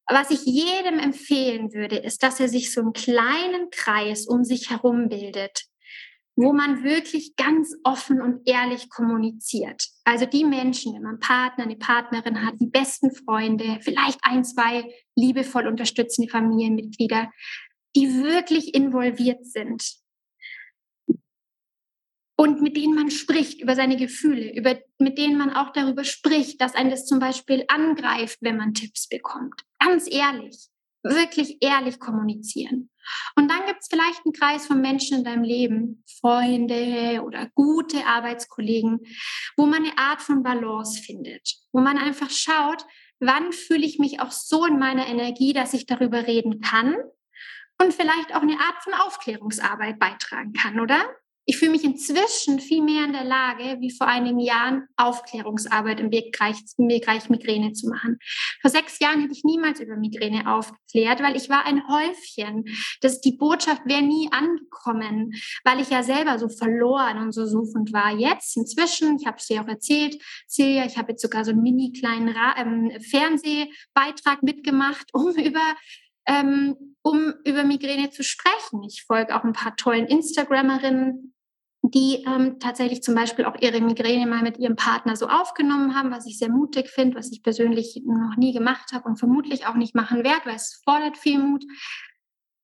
S2: Was ich jedem empfehlen würde, ist, dass er sich so einen kleinen Kreis um sich herum bildet, wo man wirklich ganz offen und ehrlich kommuniziert. Also die Menschen, wenn man einen Partner, eine Partnerin hat, die besten Freunde, vielleicht ein, zwei liebevoll unterstützende Familienmitglieder, die wirklich involviert sind und mit denen man spricht über seine Gefühle, über, mit denen man auch darüber spricht, dass einen das zum Beispiel angreift, wenn man Tipps bekommt. Ganz ehrlich, wirklich ehrlich kommunizieren. Und dann gibt es vielleicht einen Kreis von Menschen in deinem Leben, Freunde oder gute Arbeitskollegen, wo man eine Art von Balance findet, wo man einfach schaut, wann fühle ich mich auch so in meiner Energie, dass ich darüber reden kann und vielleicht auch eine Art von Aufklärungsarbeit beitragen kann, oder? Ich fühle mich inzwischen viel mehr in der Lage, wie vor einigen Jahren, Aufklärungsarbeit im Bereich, im Bereich Migräne zu machen. Vor sechs Jahren hätte ich niemals über Migräne aufgeklärt, weil ich war ein Häufchen. Das, die Botschaft wäre nie angekommen, weil ich ja selber so verloren und so suchend war. Jetzt, inzwischen, ich habe es dir auch erzählt, Celia, ich habe jetzt sogar so einen mini kleinen ähm, Fernsehbeitrag mitgemacht, um über ähm, um über Migräne zu sprechen. Ich folge auch ein paar tollen Instagrammerinnen, die ähm, tatsächlich zum Beispiel auch ihre Migräne mal mit ihrem Partner so aufgenommen haben, was ich sehr mutig finde, was ich persönlich noch nie gemacht habe und vermutlich auch nicht machen werde, weil es fordert viel Mut.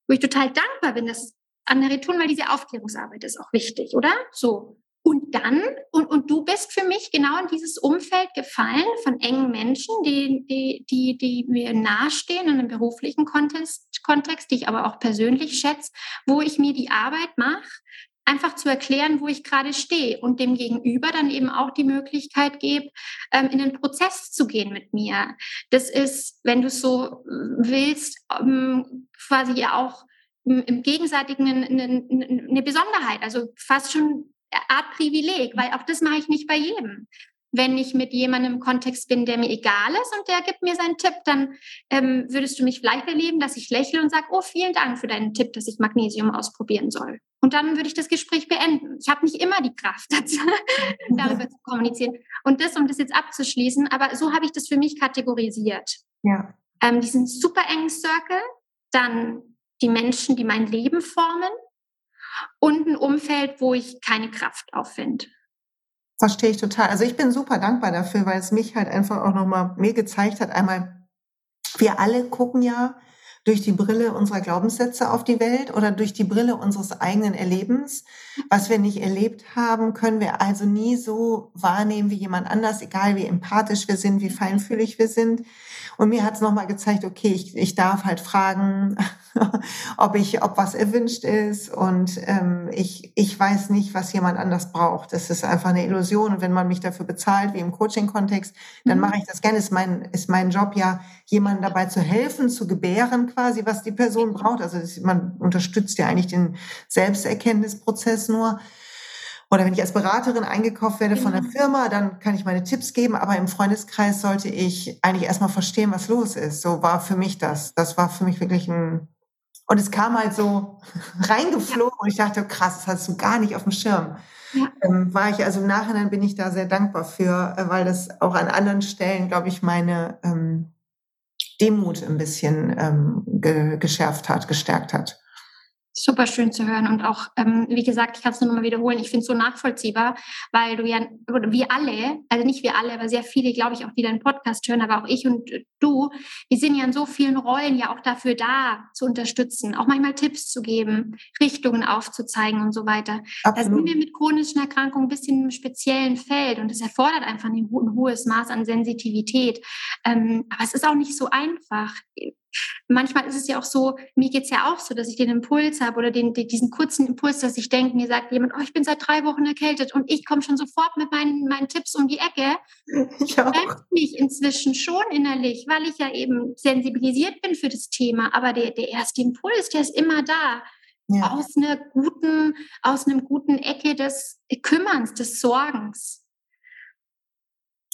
S2: Wo ich total dankbar bin, dass andere tun, weil diese Aufklärungsarbeit ist auch wichtig, oder? So. Und dann, und, und du bist für mich genau in dieses Umfeld gefallen von engen Menschen, die, die, die, die mir nahestehen in einem beruflichen Kontext, Kontext, die ich aber auch persönlich schätze, wo ich mir die Arbeit mache, einfach zu erklären, wo ich gerade stehe und dem Gegenüber dann eben auch die Möglichkeit gebe, ähm, in den Prozess zu gehen mit mir. Das ist, wenn du es so willst, ähm, quasi ja auch im Gegenseitigen eine, eine, eine Besonderheit, also fast schon Art Privileg, weil auch das mache ich nicht bei jedem wenn ich mit jemandem im Kontext bin, der mir egal ist und der gibt mir seinen Tipp, dann ähm, würdest du mich vielleicht erleben, dass ich lächle und sage, oh, vielen Dank für deinen Tipp, dass ich Magnesium ausprobieren soll. Und dann würde ich das Gespräch beenden. Ich habe nicht immer die Kraft dazu, darüber zu kommunizieren. Und das, um das jetzt abzuschließen, aber so habe ich das für mich kategorisiert. Ja. Ähm, diesen super engen Circle, dann die Menschen, die mein Leben formen und ein Umfeld, wo ich keine Kraft aufwende.
S1: Verstehe ich total. Also ich bin super dankbar dafür, weil es mich halt einfach auch nochmal mir gezeigt hat, einmal, wir alle gucken ja durch die Brille unserer Glaubenssätze auf die Welt oder durch die Brille unseres eigenen Erlebens. Was wir nicht erlebt haben, können wir also nie so wahrnehmen wie jemand anders, egal wie empathisch wir sind, wie feinfühlig wir sind. Und mir hat es nochmal gezeigt, okay, ich, ich darf halt fragen, ob ich, ob was erwünscht ist. Und ähm, ich, ich weiß nicht, was jemand anders braucht. Das ist einfach eine Illusion. Und wenn man mich dafür bezahlt, wie im Coaching-Kontext, dann mhm. mache ich das gerne. Ist mein, ist mein Job ja, jemandem dabei zu helfen, zu gebären quasi, was die Person braucht. Also das, man unterstützt ja eigentlich den Selbsterkenntnisprozess nur. Oder wenn ich als Beraterin eingekauft werde von einer genau. Firma, dann kann ich meine Tipps geben, aber im Freundeskreis sollte ich eigentlich erstmal verstehen, was los ist. So war für mich das. Das war für mich wirklich ein. Und es kam halt so reingeflogen und ich dachte, krass, das hast du gar nicht auf dem Schirm. Ja. Ähm, war ich, also im Nachhinein bin ich da sehr dankbar für, äh, weil das auch an anderen Stellen, glaube ich, meine ähm, Demut ein bisschen ähm, ge geschärft hat, gestärkt hat.
S2: Super schön zu hören und auch, ähm, wie gesagt, ich kann es nur noch mal wiederholen, ich finde es so nachvollziehbar, weil du ja, oder wir alle, also nicht wir alle, aber sehr viele, glaube ich, auch die deinen Podcast hören, aber auch ich und du, wir sind ja in so vielen Rollen ja auch dafür da, zu unterstützen, auch manchmal Tipps zu geben, Richtungen aufzuzeigen und so weiter. Absolut. Da sind wir mit chronischen Erkrankungen ein bisschen im speziellen Feld und es erfordert einfach ein, hohes Maß an Sensitivität. Ähm, aber es ist auch nicht so einfach manchmal ist es ja auch so, mir geht es ja auch so, dass ich den Impuls habe oder den, diesen kurzen Impuls, dass ich denke, mir sagt jemand, oh, ich bin seit drei Wochen erkältet und ich komme schon sofort mit meinen, meinen Tipps um die Ecke. Ich auch. mich inzwischen schon innerlich, weil ich ja eben sensibilisiert bin für das Thema. Aber der, der erste Impuls, der ist immer da. Ja. Aus einer guten, aus einem guten Ecke des Kümmerns, des Sorgens.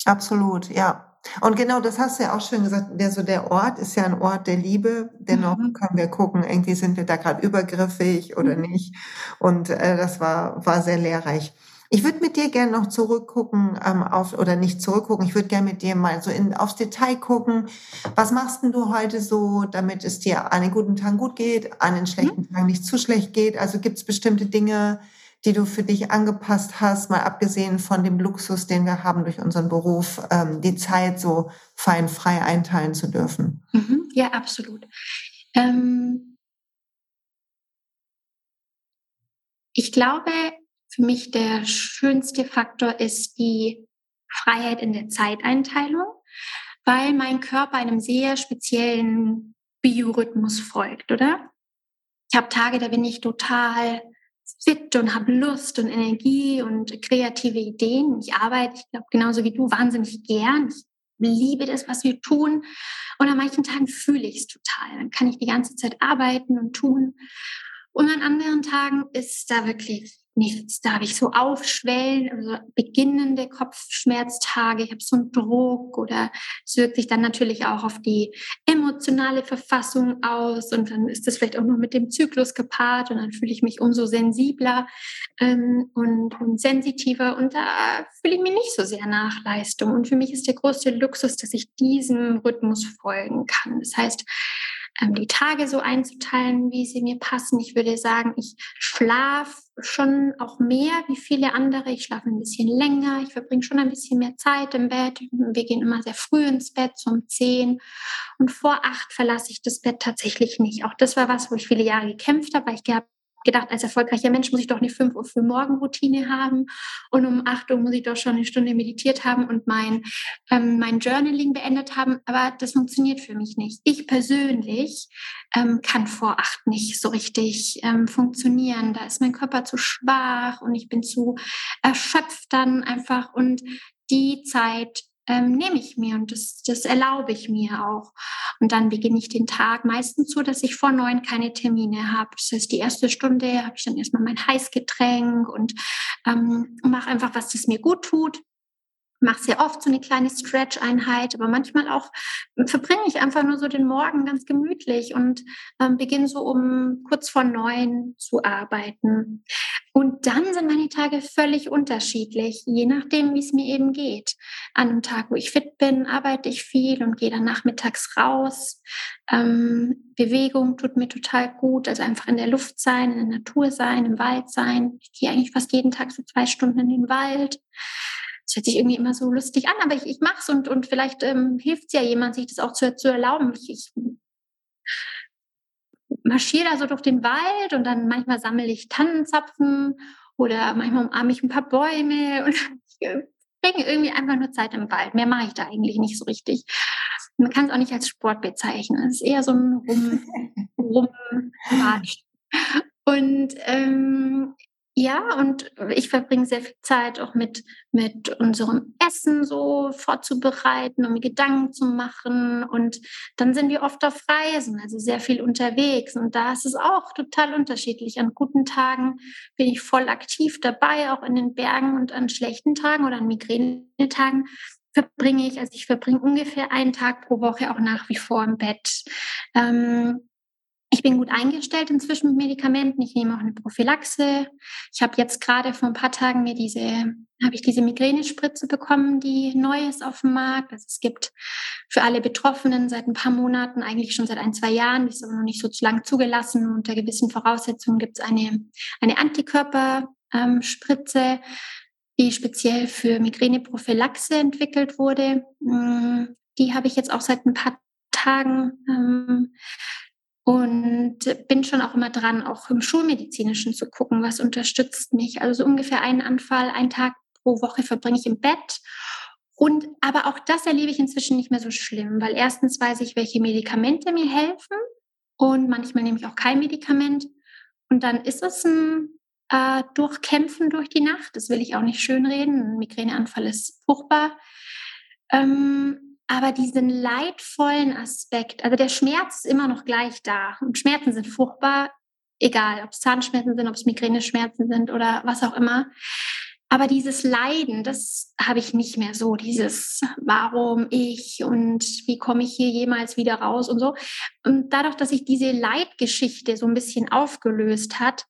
S1: Absolut, ja. Und genau, das hast du ja auch schön gesagt, der so der Ort ist ja ein Ort der Liebe. Dennoch mhm. können wir gucken, irgendwie sind wir da gerade übergriffig oder mhm. nicht. Und äh, das war, war sehr lehrreich. Ich würde mit dir gerne noch zurückgucken ähm, auf oder nicht zurückgucken. Ich würde gerne mit dir mal so in, aufs Detail gucken. Was machst denn du heute so, damit es dir an den guten Tagen gut geht, an den schlechten mhm. Tagen nicht zu schlecht geht? Also gibt es bestimmte Dinge, die du für dich angepasst hast, mal abgesehen von dem Luxus, den wir haben durch unseren Beruf, ähm, die Zeit so fein frei einteilen zu dürfen.
S2: Mhm, ja, absolut. Ähm ich glaube, für mich der schönste Faktor ist die Freiheit in der Zeiteinteilung, weil mein Körper einem sehr speziellen Biorhythmus folgt, oder? Ich habe Tage, da bin ich total fit und habe Lust und Energie und kreative Ideen. Ich arbeite, ich glaube, genauso wie du, wahnsinnig gern. Ich liebe das, was wir tun. Und an manchen Tagen fühle ich es total. Dann kann ich die ganze Zeit arbeiten und tun. Und an anderen Tagen ist da wirklich nichts. Da habe ich so Aufschwellen, also beginnende Kopfschmerztage, ich habe so einen Druck oder es wirkt sich dann natürlich auch auf die emotionale Verfassung aus und dann ist das vielleicht auch noch mit dem Zyklus gepaart und dann fühle ich mich umso sensibler ähm, und, und sensitiver und da fühle ich mich nicht so sehr nach Leistung. Und für mich ist der größte Luxus, dass ich diesem Rhythmus folgen kann. Das heißt, ähm, die Tage so einzuteilen, wie sie mir passen. Ich würde sagen, ich schlafe schon auch mehr wie viele andere. Ich schlafe ein bisschen länger. Ich verbringe schon ein bisschen mehr Zeit im Bett. Wir gehen immer sehr früh ins Bett, so um zehn. Und vor acht verlasse ich das Bett tatsächlich nicht. Auch das war was, wo ich viele Jahre gekämpft habe, weil ich gehabt gedacht, als erfolgreicher Mensch muss ich doch eine 5 Uhr für Morgenroutine haben und um 8 Uhr muss ich doch schon eine Stunde meditiert haben und mein, ähm, mein Journaling beendet haben. Aber das funktioniert für mich nicht. Ich persönlich ähm, kann vor 8 nicht so richtig ähm, funktionieren. Da ist mein Körper zu schwach und ich bin zu erschöpft dann einfach. Und die Zeit ähm, nehme ich mir und das, das erlaube ich mir auch. Und dann beginne ich den Tag meistens so, dass ich vor neun keine Termine habe. Das heißt, die erste Stunde habe ich dann erstmal mein Heißgetränk und ähm, mache einfach, was das mir gut tut mache sehr oft so eine kleine Stretch-Einheit, aber manchmal auch verbringe ich einfach nur so den Morgen ganz gemütlich und ähm, beginne so um kurz vor neun zu arbeiten. Und dann sind meine Tage völlig unterschiedlich, je nachdem, wie es mir eben geht. An einem Tag, wo ich fit bin, arbeite ich viel und gehe dann nachmittags raus. Ähm, Bewegung tut mir total gut, also einfach in der Luft sein, in der Natur sein, im Wald sein. Ich gehe eigentlich fast jeden Tag so zwei Stunden in den Wald. Das hört sich irgendwie immer so lustig an, aber ich, ich mache es und, und vielleicht ähm, hilft es ja jemand, sich das auch zu, zu erlauben. Ich, ich marschiere da so durch den Wald und dann manchmal sammle ich Tannenzapfen oder manchmal umarme ich ein paar Bäume und ich bringe irgendwie einfach nur Zeit im Wald. Mehr mache ich da eigentlich nicht so richtig. Man kann es auch nicht als Sport bezeichnen. Es ist eher so ein Rum, Rum Und ähm, ja, und ich verbringe sehr viel Zeit auch mit, mit unserem Essen so vorzubereiten, um mir Gedanken zu machen. Und dann sind wir oft auf Reisen, also sehr viel unterwegs. Und da ist es auch total unterschiedlich. An guten Tagen bin ich voll aktiv dabei, auch in den Bergen und an schlechten Tagen oder an Migränetagen verbringe ich, also ich verbringe ungefähr einen Tag pro Woche auch nach wie vor im Bett. Ähm, ich bin gut eingestellt inzwischen mit Medikamenten. Ich nehme auch eine Prophylaxe. Ich habe jetzt gerade vor ein paar Tagen mir diese, habe ich diese Migränespritze bekommen, die neu ist auf dem Markt. Also es gibt für alle Betroffenen seit ein paar Monaten, eigentlich schon seit ein, zwei Jahren, die ist aber noch nicht so zu lang zugelassen. Unter gewissen Voraussetzungen gibt es eine, eine Antikörperspritze, ähm, die speziell für Migräneprophylaxe entwickelt wurde. Mm, die habe ich jetzt auch seit ein paar Tagen. Und bin schon auch immer dran, auch im Schulmedizinischen zu gucken, was unterstützt mich. Also so ungefähr einen Anfall, einen Tag pro Woche verbringe ich im Bett. Und aber auch das erlebe ich inzwischen nicht mehr so schlimm, weil erstens weiß ich, welche Medikamente mir helfen und manchmal nehme ich auch kein Medikament. Und dann ist es ein äh, Durchkämpfen durch die Nacht. Das will ich auch nicht schönreden. Ein Migräneanfall ist furchtbar. Ähm, aber diesen leidvollen Aspekt, also der Schmerz ist immer noch gleich da. Und Schmerzen sind furchtbar, egal ob es Zahnschmerzen sind, ob es Migräneschmerzen sind oder was auch immer. Aber dieses Leiden, das habe ich nicht mehr so. Dieses Warum ich und wie komme ich hier jemals wieder raus und so. Und dadurch, dass sich diese Leidgeschichte so ein bisschen aufgelöst hat,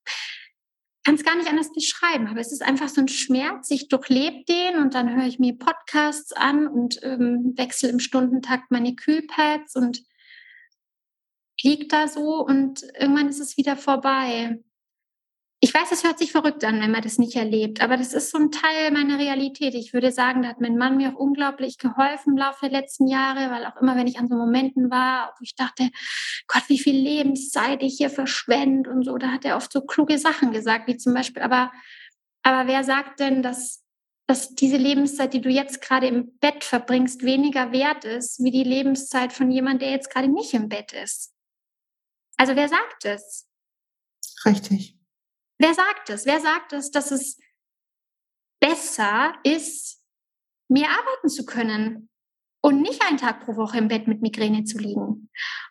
S2: kann es gar nicht anders beschreiben, aber es ist einfach so ein Schmerz. Ich durchlebe den und dann höre ich mir Podcasts an und ähm, wechsle im Stundentakt meine Kühlpads und liege da so und irgendwann ist es wieder vorbei. Ich weiß, es hört sich verrückt an, wenn man das nicht erlebt, aber das ist so ein Teil meiner Realität. Ich würde sagen, da hat mein Mann mir auch unglaublich geholfen im Laufe der letzten Jahre, weil auch immer, wenn ich an so Momenten war, wo ich dachte, Gott, wie viel Lebenszeit ich hier verschwende und so, da hat er oft so kluge Sachen gesagt, wie zum Beispiel, aber, aber wer sagt denn, dass, dass diese Lebenszeit, die du jetzt gerade im Bett verbringst, weniger wert ist, wie die Lebenszeit von jemandem, der jetzt gerade nicht im Bett ist? Also wer sagt es?
S1: Richtig.
S2: Wer sagt es? Wer sagt es, dass es besser ist, mehr arbeiten zu können und nicht einen Tag pro Woche im Bett mit Migräne zu liegen?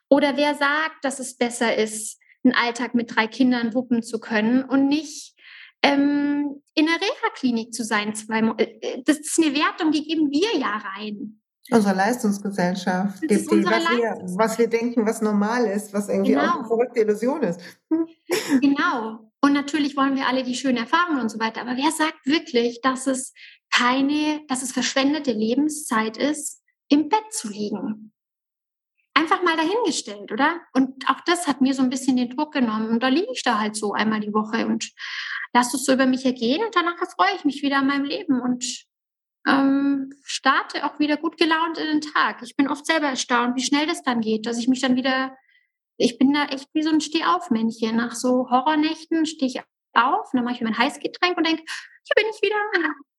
S2: Oder wer sagt, dass es besser ist, einen Alltag mit drei Kindern wuppen zu können und nicht ähm, in der Reha-Klinik zu sein? Äh, äh, das ist eine Wertung, die geben wir ja rein.
S1: Unsere Leistungsgesellschaft, die, die, was, wir, was, wir, denken, was normal ist, was irgendwie genau. auch eine verrückte Illusion ist.
S2: Genau. Und natürlich wollen wir alle die schönen Erfahrungen und so weiter. Aber wer sagt wirklich, dass es keine, dass es verschwendete Lebenszeit ist, im Bett zu liegen? Einfach mal dahingestellt, oder? Und auch das hat mir so ein bisschen den Druck genommen. Und da liege ich da halt so einmal die Woche und lasse es so über mich ergehen und danach freue ich mich wieder an meinem Leben und ähm, starte auch wieder gut gelaunt in den Tag. Ich bin oft selber erstaunt, wie schnell das dann geht, dass ich mich dann wieder ich bin da echt wie so ein Stehaufmännchen. Nach so Horrornächten stehe ich auf, und dann mache ich mir mein Heißgetränk und denke, hier bin ich wieder.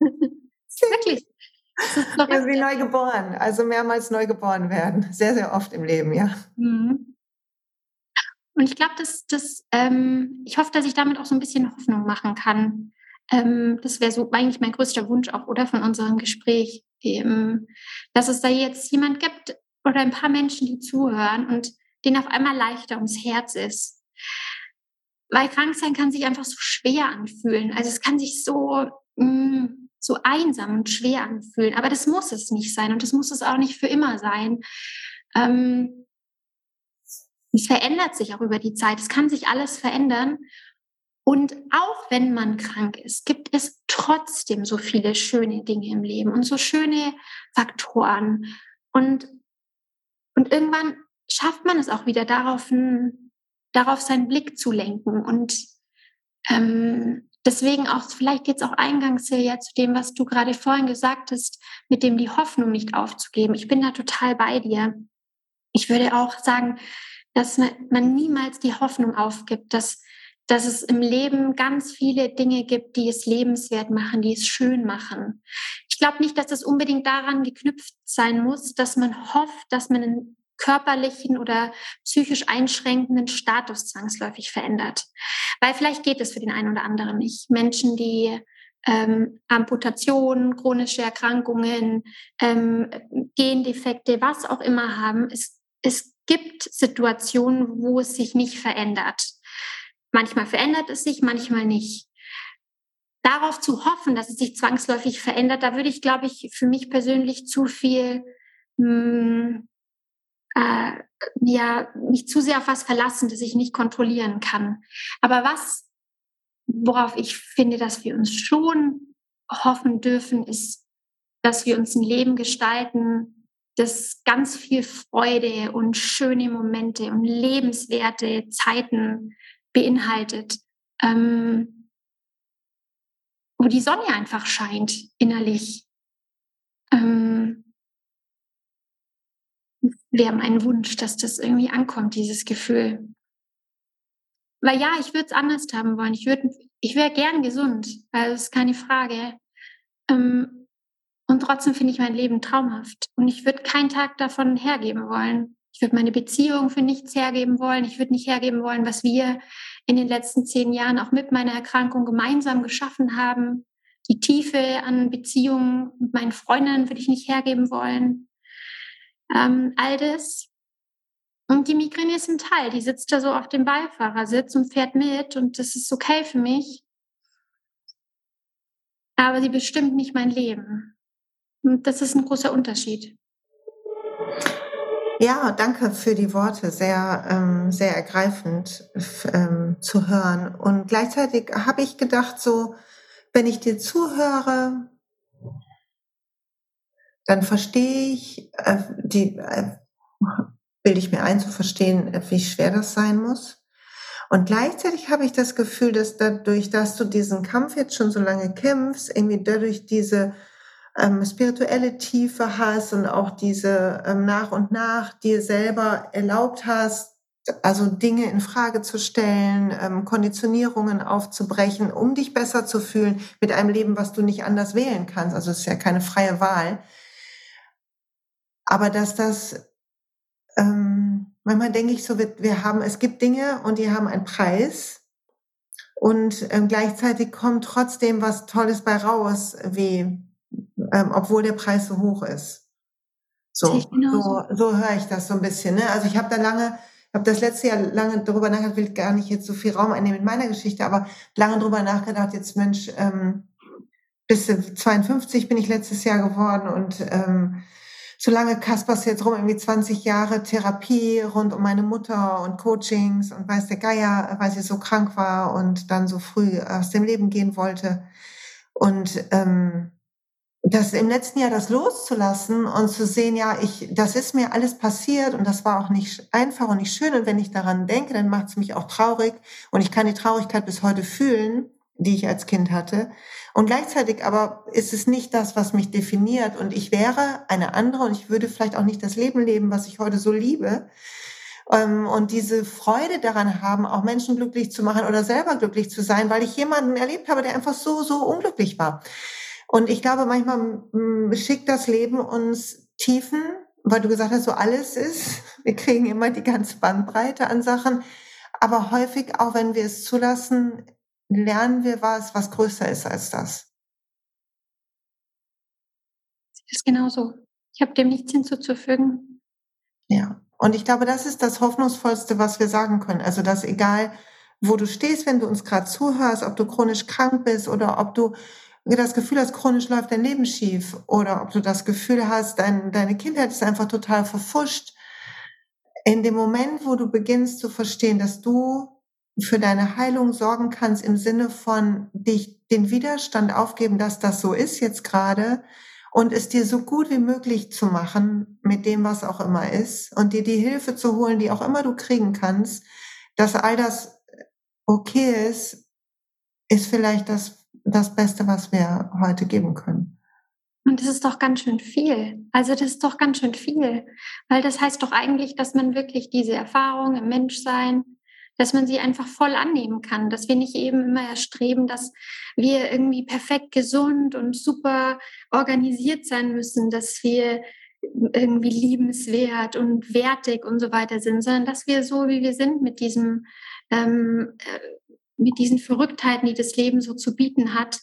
S2: Wirklich.
S1: Das ist wie neu geboren, also mehrmals neu geboren werden. Sehr, sehr oft im Leben, ja. Mhm.
S2: Und ich glaube, dass das, ähm, ich hoffe, dass ich damit auch so ein bisschen Hoffnung machen kann. Ähm, das wäre so eigentlich mein größter Wunsch auch, oder von unserem Gespräch, ähm, dass es da jetzt jemand gibt oder ein paar Menschen, die zuhören und denen auf einmal leichter ums Herz ist. Weil krank sein kann sich einfach so schwer anfühlen. Also es kann sich so, mh, mm, so einsam und schwer anfühlen. Aber das muss es nicht sein und das muss es auch nicht für immer sein. Ähm, es verändert sich auch über die Zeit. Es kann sich alles verändern. Und auch wenn man krank ist, gibt es trotzdem so viele schöne Dinge im Leben und so schöne Faktoren. Und, und irgendwann schafft man es auch wieder, darauf, darauf seinen Blick zu lenken. Und ähm, deswegen auch vielleicht jetzt auch eingangs ja zu dem, was du gerade vorhin gesagt hast, mit dem die Hoffnung nicht aufzugeben. Ich bin da total bei dir. Ich würde auch sagen, dass man, man niemals die Hoffnung aufgibt, dass dass es im Leben ganz viele Dinge gibt, die es lebenswert machen, die es schön machen. Ich glaube nicht, dass es unbedingt daran geknüpft sein muss, dass man hofft, dass man körperlichen oder psychisch einschränkenden Status zwangsläufig verändert. Weil vielleicht geht es für den einen oder anderen nicht. Menschen, die ähm, Amputationen, chronische Erkrankungen, ähm, Gendefekte, was auch immer haben. Es, es gibt Situationen, wo es sich nicht verändert. Manchmal verändert es sich, manchmal nicht. Darauf zu hoffen, dass es sich zwangsläufig verändert, da würde ich, glaube ich, für mich persönlich zu viel, mh, hm, äh, ja, mich zu sehr auf was verlassen, das ich nicht kontrollieren kann. Aber was, worauf ich finde, dass wir uns schon hoffen dürfen, ist, dass wir uns ein Leben gestalten, das ganz viel Freude und schöne Momente und lebenswerte Zeiten beinhaltet, ähm, wo die Sonne einfach scheint innerlich. Ähm, wäre mein Wunsch, dass das irgendwie ankommt, dieses Gefühl. Weil ja, ich würde es anders haben wollen. Ich, ich wäre gern gesund, also ist keine Frage. Ähm, und trotzdem finde ich mein Leben traumhaft. Und ich würde keinen Tag davon hergeben wollen. Ich würde meine Beziehung für nichts hergeben wollen. Ich würde nicht hergeben wollen, was wir in den letzten zehn Jahren auch mit meiner Erkrankung gemeinsam geschaffen haben. Die Tiefe an Beziehungen mit meinen Freundinnen würde ich nicht hergeben wollen. Ähm, all das. Und die Migräne ist ein Teil. Die sitzt da so auf dem Beifahrersitz und fährt mit und das ist okay für mich. Aber sie bestimmt nicht mein Leben. Und das ist ein großer Unterschied.
S1: Ja, danke für die Worte. Sehr, ähm, sehr ergreifend ähm, zu hören. Und gleichzeitig habe ich gedacht, so, wenn ich dir zuhöre, dann verstehe ich, äh, die, äh, bilde ich mir ein zu verstehen, wie schwer das sein muss. Und gleichzeitig habe ich das Gefühl, dass dadurch, dass du diesen Kampf jetzt schon so lange kämpfst, irgendwie dadurch diese ähm, spirituelle Tiefe hast und auch diese ähm, nach und nach dir selber erlaubt hast, also Dinge in Frage zu stellen, ähm, Konditionierungen aufzubrechen, um dich besser zu fühlen mit einem Leben, was du nicht anders wählen kannst. Also es ist ja keine freie Wahl. Aber dass das, ähm, manchmal denke ich so, wir, wir haben, es gibt Dinge und die haben einen Preis. Und ähm, gleichzeitig kommt trotzdem was Tolles bei raus, wie ähm, obwohl der Preis so hoch ist. So, so, so höre ich das so ein bisschen. Ne? Also ich habe da lange, ich habe das letzte Jahr lange darüber nachgedacht, will gar nicht jetzt so viel Raum einnehmen in meiner Geschichte, aber lange darüber nachgedacht, jetzt Mensch, ähm, bis 52 bin ich letztes Jahr geworden und ähm, so lange Kaspers jetzt rum, irgendwie 20 Jahre Therapie rund um meine Mutter und Coachings und weiß der Geier, weil sie so krank war und dann so früh aus dem Leben gehen wollte. Und ähm, das im letzten Jahr das loszulassen und zu sehen, ja, ich, das ist mir alles passiert und das war auch nicht einfach und nicht schön. Und wenn ich daran denke, dann macht es mich auch traurig und ich kann die Traurigkeit bis heute fühlen, die ich als Kind hatte. Und gleichzeitig aber ist es nicht das, was mich definiert und ich wäre eine andere und ich würde vielleicht auch nicht das Leben leben, was ich heute so liebe. Ähm, und diese Freude daran haben, auch Menschen glücklich zu machen oder selber glücklich zu sein, weil ich jemanden erlebt habe, der einfach so, so unglücklich war. Und ich glaube, manchmal mm, schickt das Leben uns Tiefen, weil du gesagt hast, so alles ist. Wir kriegen immer die ganze Bandbreite an Sachen. Aber häufig, auch wenn wir es zulassen, lernen wir was, was größer ist als das.
S2: Das ist genau so. Ich habe dem nichts hinzuzufügen.
S1: Ja, und ich glaube, das ist das Hoffnungsvollste, was wir sagen können. Also, dass egal, wo du stehst, wenn du uns gerade zuhörst, ob du chronisch krank bist oder ob du das Gefühl hast, chronisch läuft dein Leben schief oder ob du das Gefühl hast, dein, deine Kindheit ist einfach total verfuscht. In dem Moment, wo du beginnst zu verstehen, dass du für deine Heilung sorgen kannst im Sinne von dich den Widerstand aufgeben, dass das so ist jetzt gerade und es dir so gut wie möglich zu machen mit dem, was auch immer ist und dir die Hilfe zu holen, die auch immer du kriegen kannst, dass all das okay ist, ist vielleicht das, das Beste, was wir heute geben können.
S2: Und das ist doch ganz schön viel. Also das ist doch ganz schön viel, weil das heißt doch eigentlich, dass man wirklich diese Erfahrung im Menschsein, dass man sie einfach voll annehmen kann, dass wir nicht eben immer erstreben, dass wir irgendwie perfekt gesund und super organisiert sein müssen, dass wir irgendwie liebenswert und wertig und so weiter sind, sondern dass wir so, wie wir sind, mit diesem, ähm, äh, mit diesen Verrücktheiten, die das Leben so zu bieten hat,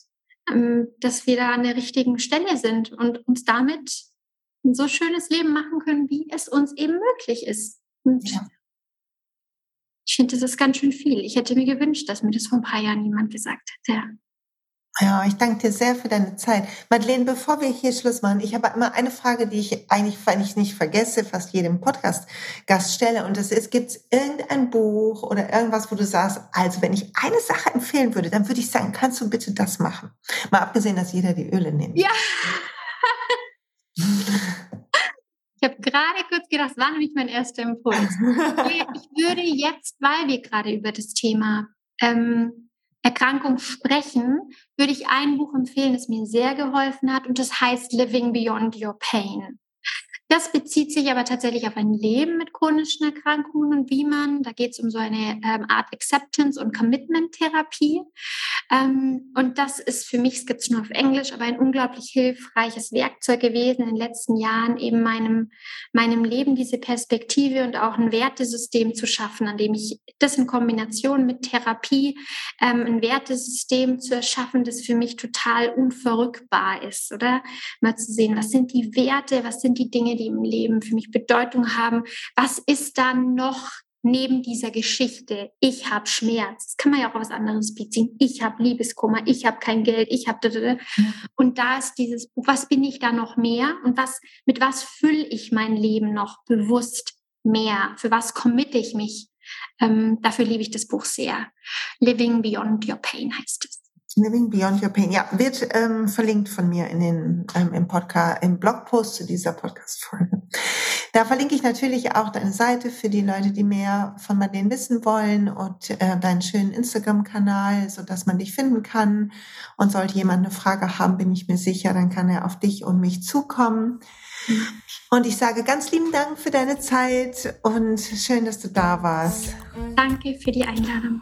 S2: ähm, dass wir da an der richtigen Stelle sind und uns damit ein so schönes Leben machen können, wie es uns eben möglich ist. Und ja. Ich finde, das ist ganz schön viel. Ich hätte mir gewünscht, dass mir das vor ein paar Jahren jemand gesagt hätte.
S1: Ja, ich danke dir sehr für deine Zeit. Madeleine, bevor wir hier Schluss machen, ich habe immer eine Frage, die ich eigentlich, eigentlich nicht vergesse, fast jedem Podcast-Gast stelle. Und das ist, gibt es irgendein Buch oder irgendwas, wo du sagst, also wenn ich eine Sache empfehlen würde, dann würde ich sagen, kannst du bitte das machen? Mal abgesehen, dass jeder die Öle nimmt.
S2: Ja. Ich habe gerade kurz gedacht, das war nämlich mein erster Impuls. Ich würde jetzt, weil wir gerade über das Thema ähm, Erkrankung sprechen, würde ich ein Buch empfehlen, das mir sehr geholfen hat und das heißt Living Beyond Your Pain. Das bezieht sich aber tatsächlich auf ein Leben mit chronischen Erkrankungen und wie man, da geht es um so eine ähm, Art Acceptance- und Commitment-Therapie. Ähm, und das ist für mich, es gibt es nur auf Englisch, aber ein unglaublich hilfreiches Werkzeug gewesen in den letzten Jahren, eben meinem, meinem Leben diese Perspektive und auch ein Wertesystem zu schaffen, an dem ich das in Kombination mit Therapie, ähm, ein Wertesystem zu erschaffen, das für mich total unverrückbar ist, oder? Mal zu sehen, was sind die Werte, was sind die Dinge, die im Leben für mich Bedeutung haben. Was ist da noch neben dieser Geschichte? Ich habe Schmerz. Das kann man ja auch auf was anderes beziehen. Ich habe Liebeskummer, ich habe kein Geld, ich habe und da ist dieses Buch, was bin ich da noch mehr und was mit was fülle ich mein Leben noch bewusst mehr? Für was committe ich mich? Ähm, dafür liebe ich das Buch sehr. Living Beyond Your Pain heißt es.
S1: Living Beyond Your Pain. Ja, wird ähm, verlinkt von mir in den, ähm, im Podcast, im Blogpost zu dieser Podcast-Folge. Da verlinke ich natürlich auch deine Seite für die Leute, die mehr von Madeleine wissen wollen und äh, deinen schönen Instagram-Kanal, so dass man dich finden kann. Und sollte jemand eine Frage haben, bin ich mir sicher, dann kann er auf dich und mich zukommen. Und ich sage ganz lieben Dank für deine Zeit und schön, dass du da warst.
S2: Danke für die Einladung.